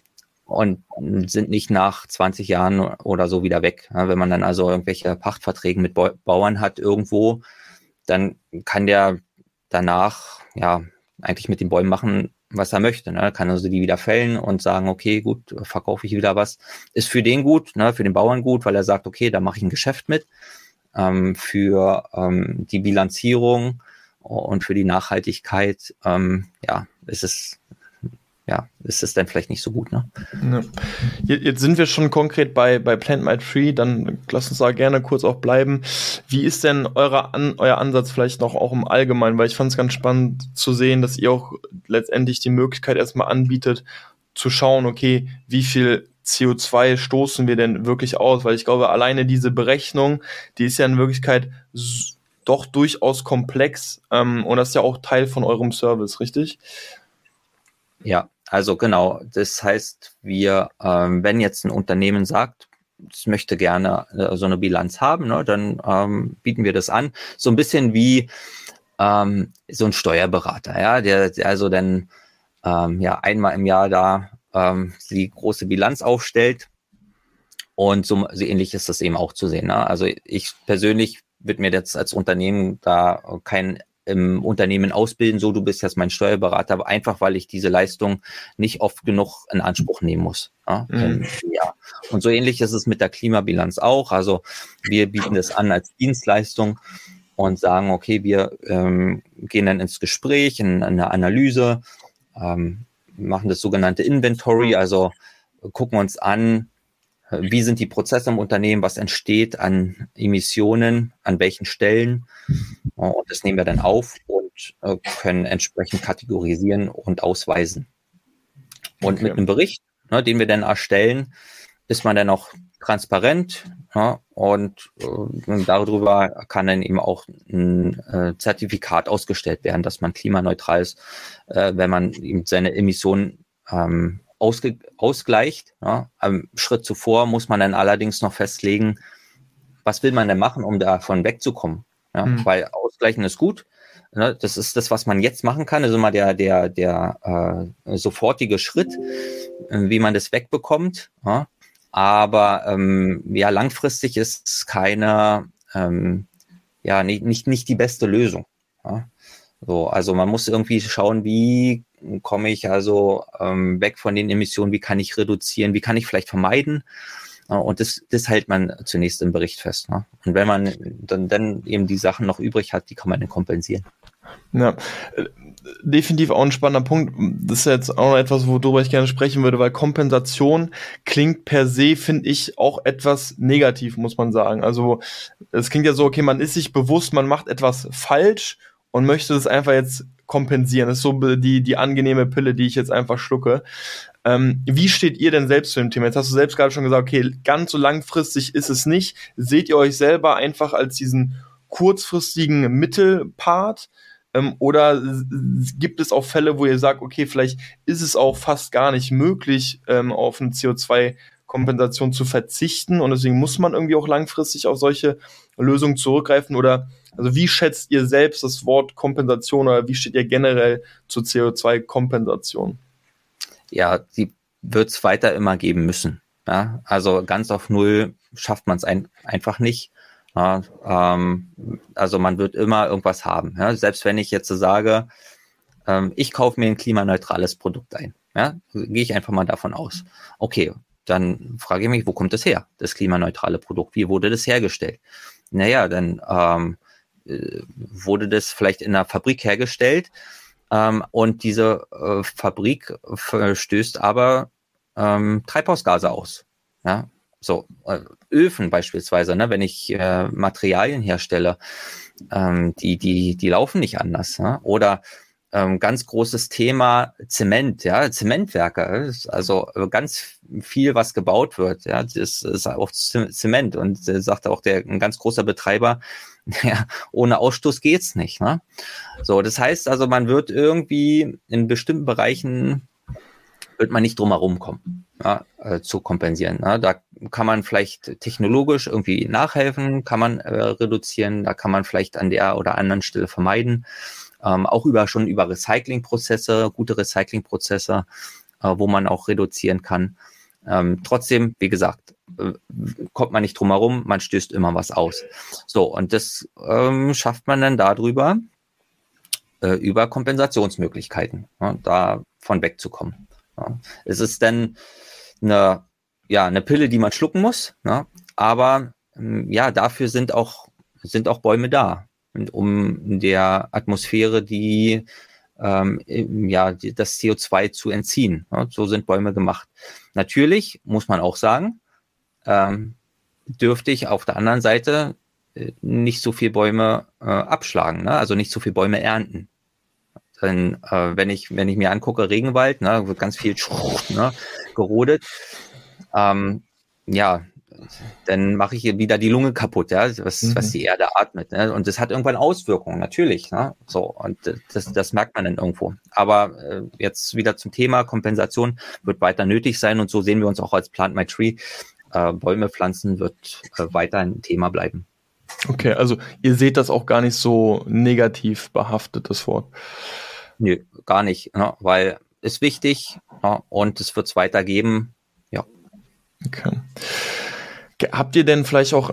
und sind nicht nach 20 Jahren oder so wieder weg. wenn man dann also irgendwelche Pachtverträge mit Bauern hat irgendwo, dann kann der danach ja eigentlich mit den Bäumen machen, was er möchte. Ne? Kann also die wieder fällen und sagen, okay, gut, verkaufe ich wieder was. Ist für den gut, ne? für den Bauern gut, weil er sagt, okay, da mache ich ein Geschäft mit. Ähm, für ähm, die Bilanzierung und für die Nachhaltigkeit, ähm, ja, ist es ja, ist es dann vielleicht nicht so gut, ne? Ja. Jetzt sind wir schon konkret bei, bei Plant My Tree, dann lass uns da gerne kurz auch bleiben. Wie ist denn eure An euer Ansatz vielleicht noch auch im Allgemeinen? Weil ich fand es ganz spannend zu sehen, dass ihr auch letztendlich die Möglichkeit erstmal anbietet, zu schauen, okay, wie viel CO2 stoßen wir denn wirklich aus? Weil ich glaube, alleine diese Berechnung, die ist ja in Wirklichkeit doch durchaus komplex ähm, und das ist ja auch Teil von eurem Service, richtig? Ja, also genau, das heißt, wir, ähm, wenn jetzt ein Unternehmen sagt, es möchte gerne äh, so eine Bilanz haben, ne, dann ähm, bieten wir das an. So ein bisschen wie ähm, so ein Steuerberater, ja, der, der also dann ähm, ja einmal im Jahr da ähm, die große Bilanz aufstellt. Und so, so ähnlich ist das eben auch zu sehen. Ne? Also ich persönlich würde mir jetzt als Unternehmen da keinen im Unternehmen ausbilden, so du bist jetzt mein Steuerberater, aber einfach weil ich diese Leistung nicht oft genug in Anspruch nehmen muss. Ja, mhm. ja. Und so ähnlich ist es mit der Klimabilanz auch. Also wir bieten das an als Dienstleistung und sagen, okay, wir ähm, gehen dann ins Gespräch, in, in eine Analyse, ähm, machen das sogenannte Inventory, also gucken uns an, wie sind die Prozesse im Unternehmen, was entsteht an Emissionen, an welchen Stellen. Und das nehmen wir dann auf und äh, können entsprechend kategorisieren und ausweisen. Und okay. mit einem Bericht, ne, den wir dann erstellen, ist man dann auch transparent ja, und äh, darüber kann dann eben auch ein äh, Zertifikat ausgestellt werden, dass man klimaneutral ist, äh, wenn man eben seine Emissionen ähm, ausge ausgleicht. Ja. Am Schritt zuvor muss man dann allerdings noch festlegen, was will man denn machen, um davon wegzukommen. Ja. Mhm. Weil Ausgleichen ist gut. Ne? Das ist das, was man jetzt machen kann. Das ist immer der, der, der äh, sofortige Schritt, äh, wie man das wegbekommt. Ja. Aber ähm, ja, langfristig ist es keine, ähm, ja, nicht, nicht, nicht die beste Lösung. Ja. So, also man muss irgendwie schauen, wie komme ich also ähm, weg von den Emissionen, wie kann ich reduzieren, wie kann ich vielleicht vermeiden. Und das, das hält man zunächst im Bericht fest. Ne? Und wenn man dann, dann eben die Sachen noch übrig hat, die kann man dann kompensieren. Ja, äh, definitiv auch ein spannender Punkt. Das ist jetzt auch noch etwas, worüber ich gerne sprechen würde, weil Kompensation klingt per se, finde ich, auch etwas negativ, muss man sagen. Also es klingt ja so, okay, man ist sich bewusst, man macht etwas falsch und möchte das einfach jetzt kompensieren. Das ist so die, die angenehme Pille, die ich jetzt einfach schlucke. Ähm, wie steht ihr denn selbst zu dem Thema? Jetzt hast du selbst gerade schon gesagt, okay, ganz so langfristig ist es nicht. Seht ihr euch selber einfach als diesen kurzfristigen Mittelpart? Ähm, oder gibt es auch Fälle, wo ihr sagt, okay, vielleicht ist es auch fast gar nicht möglich, ähm, auf eine CO2-Kompensation zu verzichten und deswegen muss man irgendwie auch langfristig auf solche Lösungen zurückgreifen? Oder also wie schätzt ihr selbst das Wort Kompensation oder wie steht ihr generell zur CO2-Kompensation? Ja, die wird es weiter immer geben müssen. Ja, also ganz auf Null schafft man es ein, einfach nicht. Ja, ähm, also man wird immer irgendwas haben. Ja? Selbst wenn ich jetzt sage, ähm, ich kaufe mir ein klimaneutrales Produkt ein. Ja? Gehe ich einfach mal davon aus. Okay, dann frage ich mich, wo kommt das her, das klimaneutrale Produkt? Wie wurde das hergestellt? Naja, dann ähm, äh, wurde das vielleicht in einer Fabrik hergestellt ähm, und diese äh, Fabrik stößt aber ähm, Treibhausgase aus. Ja, so äh, Öfen beispielsweise, ne, wenn ich äh, Materialien herstelle, ähm, die die die laufen nicht anders. Ne? Oder ähm, ganz großes Thema Zement, ja, Zementwerke, also ganz viel, was gebaut wird, ja, das ist auch Zement und äh, sagt auch der ein ganz großer Betreiber, <laughs> ja, ohne Ausstoß geht's nicht, ne? So, das heißt also, man wird irgendwie in bestimmten Bereichen wird man nicht drum herum kommen, ja, äh, zu kompensieren. Ne? Da kann man vielleicht technologisch irgendwie nachhelfen, kann man äh, reduzieren, da kann man vielleicht an der oder anderen Stelle vermeiden ähm, auch über schon über Recyclingprozesse, gute Recyclingprozesse, äh, wo man auch reduzieren kann. Ähm, trotzdem, wie gesagt, äh, kommt man nicht drum herum, man stößt immer was aus. So, und das ähm, schafft man dann darüber, äh, über Kompensationsmöglichkeiten, ja, davon wegzukommen. Ja. Es ist dann eine, ja, eine Pille, die man schlucken muss, ja, aber ähm, ja, dafür sind auch, sind auch Bäume da um der Atmosphäre die ähm, ja, das CO2 zu entziehen. Ja, so sind Bäume gemacht. Natürlich muss man auch sagen, ähm, dürfte ich auf der anderen Seite äh, nicht so viel Bäume äh, abschlagen, ne? also nicht so viel Bäume ernten. Denn äh, wenn ich wenn ich mir angucke Regenwald, ne, wird ganz viel <laughs> ne, gerodet. Ähm, ja, dann mache ich wieder die Lunge kaputt, ja, was, mhm. was die Erde atmet. Ne? Und das hat irgendwann Auswirkungen, natürlich. Ne? So, und das, das merkt man dann irgendwo. Aber äh, jetzt wieder zum Thema Kompensation wird weiter nötig sein und so sehen wir uns auch als Plant My Tree. Äh, Bäume pflanzen wird äh, weiter ein Thema bleiben. Okay, also ihr seht das auch gar nicht so negativ behaftet, das Wort. Nö, gar nicht, ne? weil ist wichtig ja, und es wird es weitergeben. Ja. Okay. Habt ihr denn vielleicht auch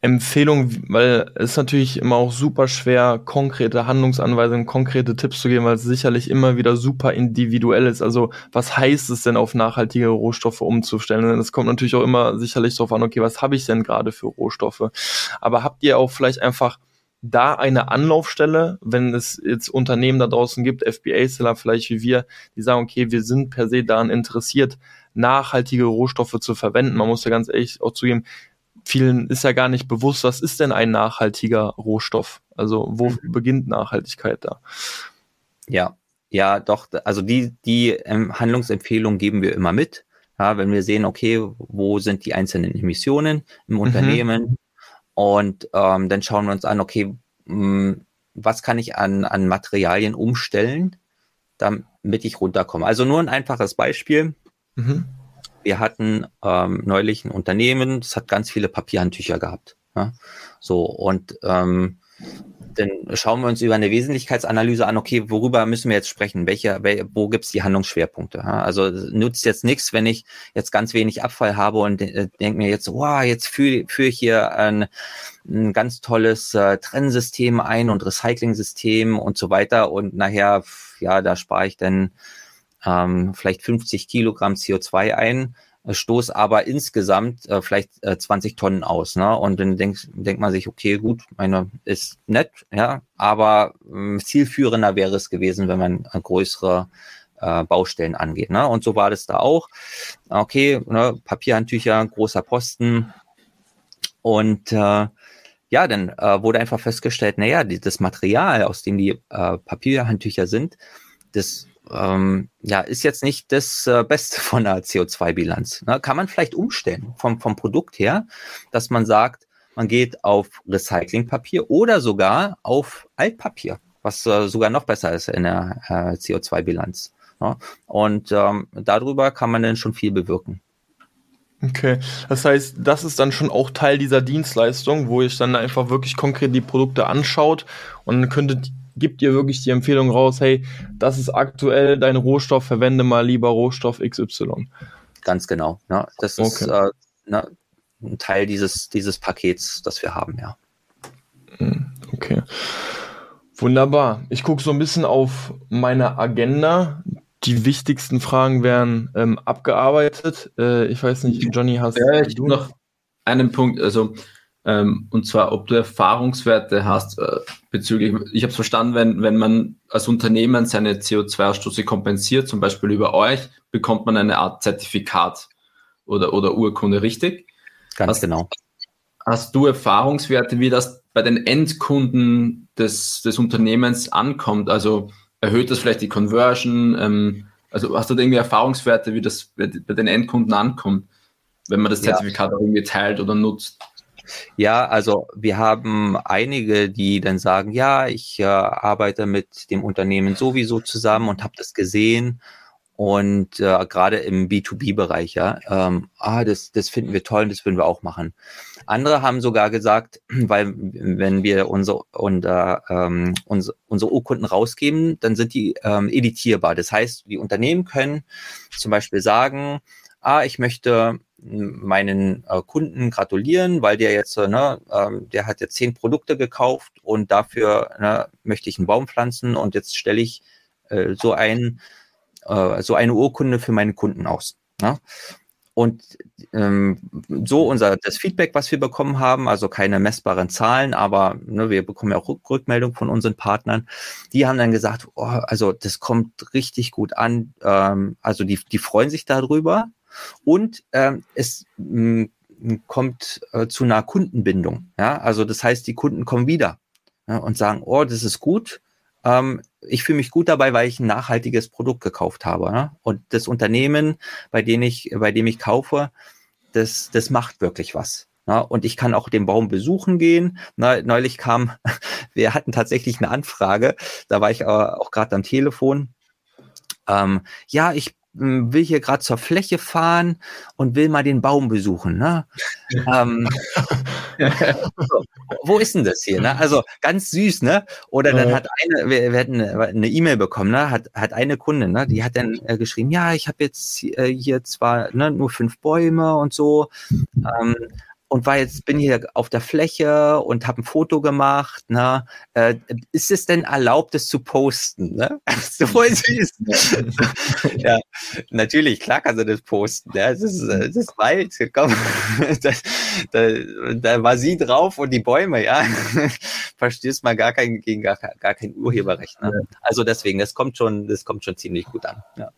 Empfehlung, weil es natürlich immer auch super schwer, konkrete Handlungsanweisungen, konkrete Tipps zu geben, weil es sicherlich immer wieder super individuell ist. Also was heißt es denn, auf nachhaltige Rohstoffe umzustellen? Es kommt natürlich auch immer sicherlich darauf an, okay, was habe ich denn gerade für Rohstoffe? Aber habt ihr auch vielleicht einfach da eine Anlaufstelle, wenn es jetzt Unternehmen da draußen gibt, FBA-Seller vielleicht wie wir, die sagen, okay, wir sind per se daran interessiert, nachhaltige Rohstoffe zu verwenden. Man muss ja ganz ehrlich auch zugeben, vielen ist ja gar nicht bewusst, was ist denn ein nachhaltiger Rohstoff? Also wo mhm. beginnt Nachhaltigkeit da? Ja, ja, doch. Also die, die ähm, Handlungsempfehlung geben wir immer mit. Ja, wenn wir sehen, okay, wo sind die einzelnen Emissionen im mhm. Unternehmen? Und ähm, dann schauen wir uns an, okay, mh, hm, was kann ich an, an Materialien umstellen, damit ich runterkomme. Also nur ein einfaches Beispiel. Mhm. Wir hatten ähm, neulich ein Unternehmen, das hat ganz viele Papierhandtücher gehabt. Ja? So, und ähm, dann schauen wir uns über eine Wesentlichkeitsanalyse an, okay, worüber müssen wir jetzt sprechen? Welche, wo gibt's die Handlungsschwerpunkte? Ja? Also nutzt jetzt nichts, wenn ich jetzt ganz wenig Abfall habe und äh, denke mir jetzt, wow, jetzt führe führ ich hier ein, ein ganz tolles äh, Trennsystem ein und Recycling-System und so weiter und nachher, ja, da spare ich dann ähm, vielleicht 50 Kilogramm CO2 ein, äh, stoß aber insgesamt äh, vielleicht äh, 20 Tonnen aus. Ne? Und dann denkt, denkt man sich, okay, gut, meine ist nett, ja, aber äh, zielführender wäre es gewesen, wenn man äh, größere äh, Baustellen angeht. Ne? Und so war das da auch. Okay, ne, Papierhandtücher, großer Posten. Und äh, ja, dann äh, wurde einfach festgestellt, naja, das Material, aus dem die äh, Papierhandtücher sind, das ähm, ja, ist jetzt nicht das äh, Beste <laughs> von der CO2-Bilanz. Ne? Kann man vielleicht umstellen vom, vom Produkt her, dass man sagt, man geht auf Recyclingpapier oder sogar auf Altpapier, was äh, sogar noch besser ist in der äh, CO2-Bilanz. Ne? Und ähm, darüber kann man dann schon viel bewirken. Okay, das heißt, das ist dann schon auch Teil dieser Dienstleistung, wo ich dann einfach wirklich konkret die Produkte anschaut und könntet gibt dir wirklich die Empfehlung raus, hey, das ist aktuell dein Rohstoff, verwende mal lieber Rohstoff XY. Ganz genau. Ja, das okay. ist äh, ne, ein Teil dieses, dieses Pakets, das wir haben, ja. Hm, okay. Wunderbar. Ich gucke so ein bisschen auf meine Agenda. Die wichtigsten Fragen werden ähm, abgearbeitet. Äh, ich weiß nicht, Johnny, hast ja, du noch einen Punkt? Also ähm, und zwar, ob du Erfahrungswerte hast äh, bezüglich, ich habe es verstanden, wenn, wenn man als Unternehmen seine CO2-Ausstoße kompensiert, zum Beispiel über euch, bekommt man eine Art Zertifikat oder, oder Urkunde, richtig? Ganz hast, genau. Hast du Erfahrungswerte, wie das bei den Endkunden des, des Unternehmens ankommt? Also erhöht das vielleicht die Conversion? Ähm, also hast du irgendwie Erfahrungswerte, wie das bei, bei den Endkunden ankommt, wenn man das Zertifikat ja. irgendwie teilt oder nutzt? Ja, also wir haben einige, die dann sagen, ja, ich äh, arbeite mit dem Unternehmen sowieso zusammen und habe das gesehen. Und äh, gerade im B2B-Bereich, ja, ähm, ah, das, das finden wir toll und das würden wir auch machen. Andere haben sogar gesagt, <clears throat> weil wenn wir unsere, unser, ähm, unsere, unsere Urkunden rausgeben, dann sind die ähm, editierbar. Das heißt, die Unternehmen können zum Beispiel sagen, ah, ich möchte meinen äh, Kunden gratulieren, weil der jetzt, äh, ne, ähm, der hat jetzt zehn Produkte gekauft und dafür ne, möchte ich einen Baum pflanzen und jetzt stelle ich äh, so ein äh, so eine Urkunde für meine Kunden aus. Ne? Und ähm, so unser das Feedback, was wir bekommen haben, also keine messbaren Zahlen, aber ne, wir bekommen ja auch Rückmeldung von unseren Partnern, die haben dann gesagt, oh, also das kommt richtig gut an, ähm, also die, die freuen sich darüber, und ähm, es mh, kommt äh, zu einer Kundenbindung. Ja? Also das heißt, die Kunden kommen wieder ja, und sagen, oh, das ist gut. Ähm, ich fühle mich gut dabei, weil ich ein nachhaltiges Produkt gekauft habe. Ja? Und das Unternehmen, bei dem ich, bei dem ich kaufe, das, das macht wirklich was. Ja, und ich kann auch den Baum besuchen gehen. Na, neulich kam, <laughs> wir hatten tatsächlich eine Anfrage, da war ich aber auch gerade am Telefon. Ähm, ja, ich will hier gerade zur Fläche fahren und will mal den Baum besuchen. Ne? ähm, <laughs> wo ist denn das hier? Ne? Also ganz süß, ne? Oder dann hat eine, wir, wir hatten eine E-Mail bekommen, ne? Hat, hat eine Kunde, ne? Die hat dann äh, geschrieben, ja, ich habe jetzt äh, hier zwar ne, nur fünf Bäume und so. Ähm, und war jetzt, bin hier auf der Fläche und habe ein Foto gemacht, ne? Äh, ist es denn erlaubt, es zu posten? Ne? <laughs> so süß. <laughs> ja, natürlich, klar kannst du das posten. Ja? Das, ist, das ist Wald. Komm. <laughs> da, da, da war sie drauf und die Bäume, ja. Verstößt mal gar kein, gegen gar, gar kein Urheberrecht. Ne? Also deswegen, das kommt schon, das kommt schon ziemlich gut an. Ja.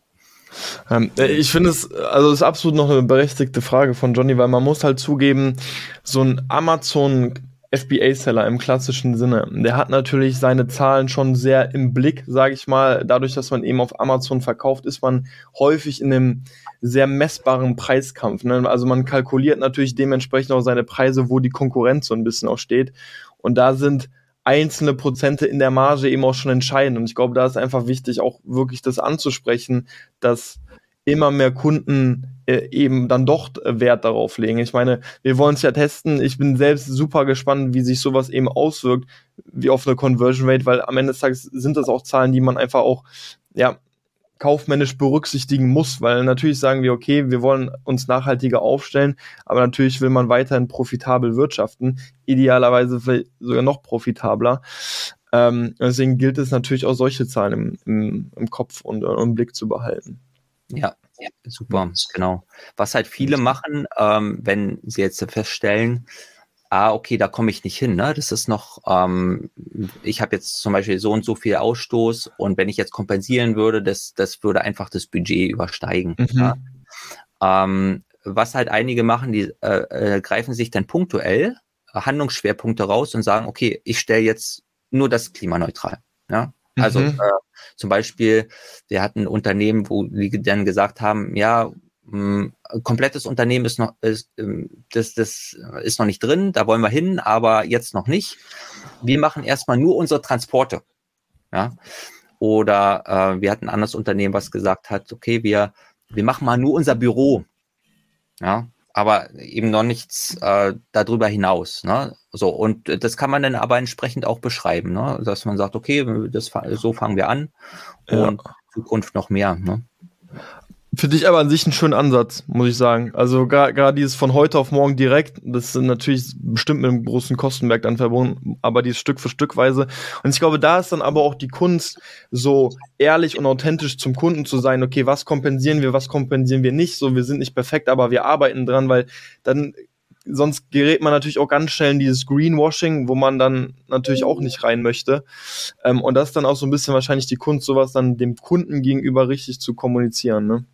Ähm, äh, ich finde es, also es ist absolut noch eine berechtigte Frage von Johnny, weil man muss halt zugeben, so ein Amazon FBA-Seller im klassischen Sinne, der hat natürlich seine Zahlen schon sehr im Blick, sage ich mal. Dadurch, dass man eben auf Amazon verkauft, ist man häufig in einem sehr messbaren Preiskampf. Ne? Also man kalkuliert natürlich dementsprechend auch seine Preise, wo die Konkurrenz so ein bisschen auch steht. Und da sind einzelne Prozente in der Marge eben auch schon entscheiden. Und ich glaube, da ist einfach wichtig, auch wirklich das anzusprechen, dass immer mehr Kunden äh, eben dann doch Wert darauf legen. Ich meine, wir wollen es ja testen. Ich bin selbst super gespannt, wie sich sowas eben auswirkt, wie auf eine Conversion Rate, weil am Ende des Tages sind das auch Zahlen, die man einfach auch ja kaufmännisch berücksichtigen muss, weil natürlich sagen wir, okay, wir wollen uns nachhaltiger aufstellen, aber natürlich will man weiterhin profitabel wirtschaften, idealerweise sogar noch profitabler. Ähm, deswegen gilt es natürlich auch solche Zahlen im, im, im Kopf und äh, im Blick zu behalten. Ja, ja, super, genau. Was halt viele machen, ähm, wenn sie jetzt feststellen, ah, okay, da komme ich nicht hin. Ne? Das ist noch, ähm, ich habe jetzt zum Beispiel so und so viel Ausstoß und wenn ich jetzt kompensieren würde, das, das würde einfach das Budget übersteigen. Mhm. Ja? Ähm, was halt einige machen, die äh, äh, greifen sich dann punktuell Handlungsschwerpunkte raus und sagen, okay, ich stelle jetzt nur das klimaneutral. Ja? Also mhm. äh, zum Beispiel, wir hatten Unternehmen, wo die dann gesagt haben, ja, ein komplettes Unternehmen ist noch, ist, ähm, das, das ist noch nicht drin, da wollen wir hin, aber jetzt noch nicht. Wir machen erstmal nur unsere Transporte. Ja. Oder äh, wir hatten ein anderes Unternehmen, was gesagt hat, okay, wir, wir machen mal nur unser Büro. Ja, aber eben noch nichts äh, darüber hinaus. Ne? So, und das kann man dann aber entsprechend auch beschreiben, ne? dass man sagt, okay, das, so fangen wir an und ja. Zukunft noch mehr. Ne? Finde ich aber an sich einen schönen Ansatz, muss ich sagen. Also gerade dieses von heute auf morgen direkt, das sind natürlich bestimmt mit einem großen Kostenberg dann verbunden, aber dieses Stück für Stückweise. Und ich glaube, da ist dann aber auch die Kunst, so ehrlich und authentisch zum Kunden zu sein, okay, was kompensieren wir, was kompensieren wir nicht, so wir sind nicht perfekt, aber wir arbeiten dran, weil dann sonst gerät man natürlich auch ganz schnell in dieses Greenwashing, wo man dann natürlich auch nicht rein möchte. Ähm, und das ist dann auch so ein bisschen wahrscheinlich die Kunst, sowas dann dem Kunden gegenüber richtig zu kommunizieren, ne?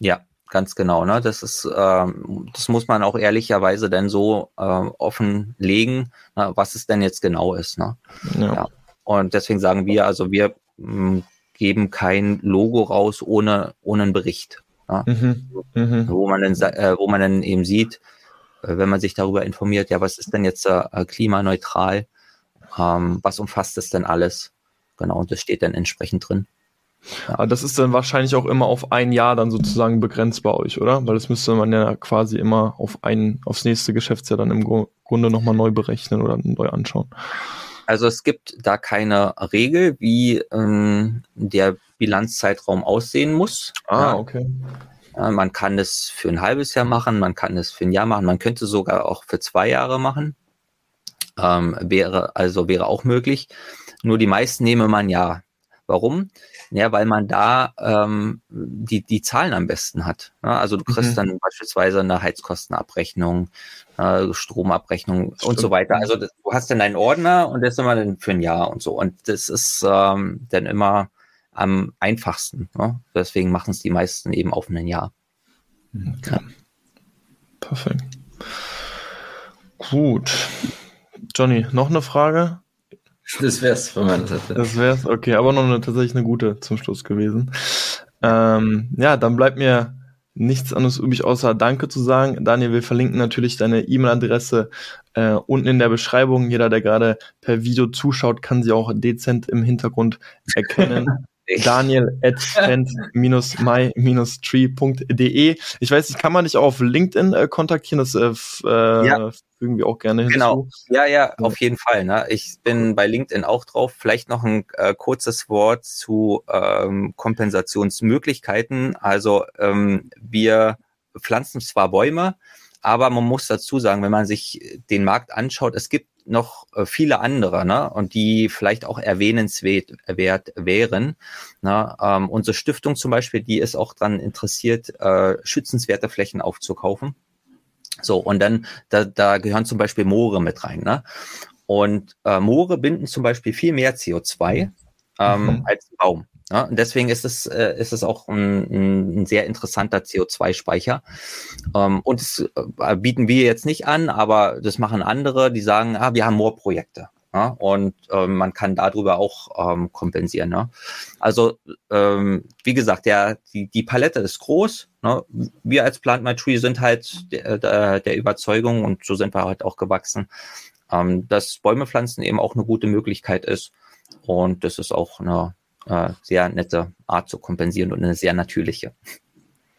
Ja, ganz genau. Ne? Das ist, ähm, das muss man auch ehrlicherweise dann so äh, offenlegen, ne, was es denn jetzt genau ist. Ne? Ja. ja. Und deswegen sagen wir, also wir mh, hm, geben kein Logo raus ohne, ohne einen Bericht. Ne? Mhm. Mhm. Wo man dann, äh, wo man dann eben sieht, äh, wenn man sich darüber informiert, ja, was ist denn jetzt äh, klimaneutral? Ähm, was umfasst das denn alles? Genau, und das steht dann entsprechend drin. Aber das ist dann wahrscheinlich auch immer auf ein Jahr dann sozusagen begrenzt bei euch, oder? Weil das müsste man ja quasi immer auf ein, aufs nächste Geschäftsjahr dann im Grunde nochmal neu berechnen oder neu anschauen. Also es gibt da keine Regel, wie ähm, der Bilanzzeitraum aussehen muss. Ah, okay. Ja, man kann es für ein halbes Jahr machen, man kann es für ein Jahr machen, man könnte sogar auch für zwei Jahre machen. Ähm, wäre, also wäre auch möglich. Nur die meisten nehme man ja. Warum? Ja, weil man da ähm, die, die Zahlen am besten hat. Ja, also du kriegst mhm. dann beispielsweise eine Heizkostenabrechnung, äh, Stromabrechnung Stimmt. und so weiter. Also das, du hast dann einen Ordner und das ist immer dann für ein Jahr und so. Und das ist ähm, dann immer am einfachsten. Ne? Deswegen machen es die meisten eben auf ein Jahr. Okay. Ja. Perfekt. Gut. Johnny, noch eine Frage? Das wär's von meiner Seite. Das wär's, okay, aber noch eine, tatsächlich eine gute zum Schluss gewesen. Ähm, ja, dann bleibt mir nichts anderes übrig, außer Danke zu sagen. Daniel, wir verlinken natürlich deine E-Mail-Adresse äh, unten in der Beschreibung. Jeder, der gerade per Video zuschaut, kann sie auch dezent im Hintergrund erkennen. <laughs> Daniel at <laughs> my-tree.de. Ich weiß nicht, kann man auch auf LinkedIn äh, kontaktieren? Das äh, äh, ja fügen wir auch gerne hinzu. Genau, ja, ja, auf jeden Fall. Ne? Ich bin bei LinkedIn auch drauf. Vielleicht noch ein äh, kurzes Wort zu ähm, Kompensationsmöglichkeiten. Also ähm, wir pflanzen zwar Bäume, aber man muss dazu sagen, wenn man sich den Markt anschaut, es gibt noch äh, viele andere, ne, und die vielleicht auch erwähnenswert wert wären. Ne? Ähm, unsere Stiftung zum Beispiel, die ist auch daran interessiert, äh, schützenswerte Flächen aufzukaufen. So, und dann, da, da gehören zum Beispiel Moore mit rein. Ne? Und äh, Moore binden zum Beispiel viel mehr CO2 ähm, mhm. als Baum. Ja, und deswegen ist es, äh, ist es auch ein, ein sehr interessanter CO2-Speicher. Ähm, und das äh, bieten wir jetzt nicht an, aber das machen andere, die sagen, ah, wir haben Moorprojekte. Ja, und ähm, man kann darüber auch ähm, kompensieren. Ne? Also ähm, wie gesagt, der, die, die Palette ist groß. Ne? Wir als Plant My Tree sind halt der, der, der Überzeugung und so sind wir halt auch gewachsen, ähm, dass Bäume pflanzen eben auch eine gute Möglichkeit ist. Und das ist auch eine äh, sehr nette Art zu kompensieren und eine sehr natürliche.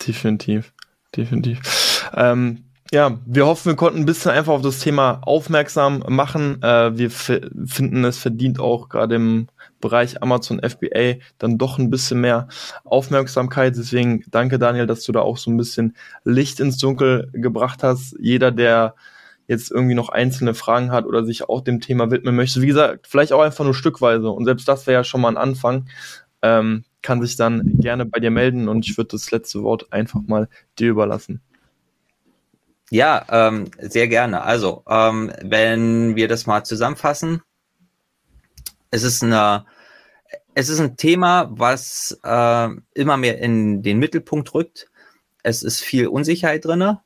Definitiv, definitiv. Ähm, ja, wir hoffen, wir konnten ein bisschen einfach auf das Thema aufmerksam machen. Äh, wir finden, es verdient auch gerade im Bereich Amazon FBA dann doch ein bisschen mehr Aufmerksamkeit. Deswegen danke Daniel, dass du da auch so ein bisschen Licht ins Dunkel gebracht hast. Jeder, der jetzt irgendwie noch einzelne Fragen hat oder sich auch dem Thema widmen möchte, wie gesagt, vielleicht auch einfach nur stückweise und selbst das wäre ja schon mal ein Anfang, ähm, kann sich dann gerne bei dir melden und ich würde das letzte Wort einfach mal dir überlassen. Ja, ähm, sehr gerne. Also, ähm, wenn wir das mal zusammenfassen, es ist eine, es ist ein Thema, was äh, immer mehr in den Mittelpunkt rückt. Es ist viel Unsicherheit drinne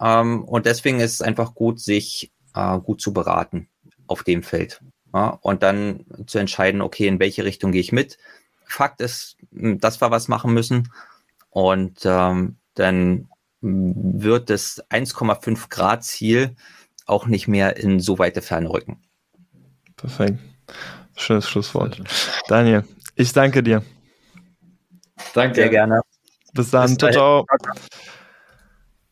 ähm, und deswegen ist es einfach gut, sich äh, gut zu beraten auf dem Feld. Ja? Und dann zu entscheiden, okay, in welche Richtung gehe ich mit. Fakt ist, dass wir was machen müssen. Und ähm, dann wird das 1,5 Grad Ziel auch nicht mehr in so weite Ferne rücken. Perfekt. Schönes Schlusswort. Daniel, ich danke dir. Danke. Sehr gerne. Bis dann. Bis ciao, ciao.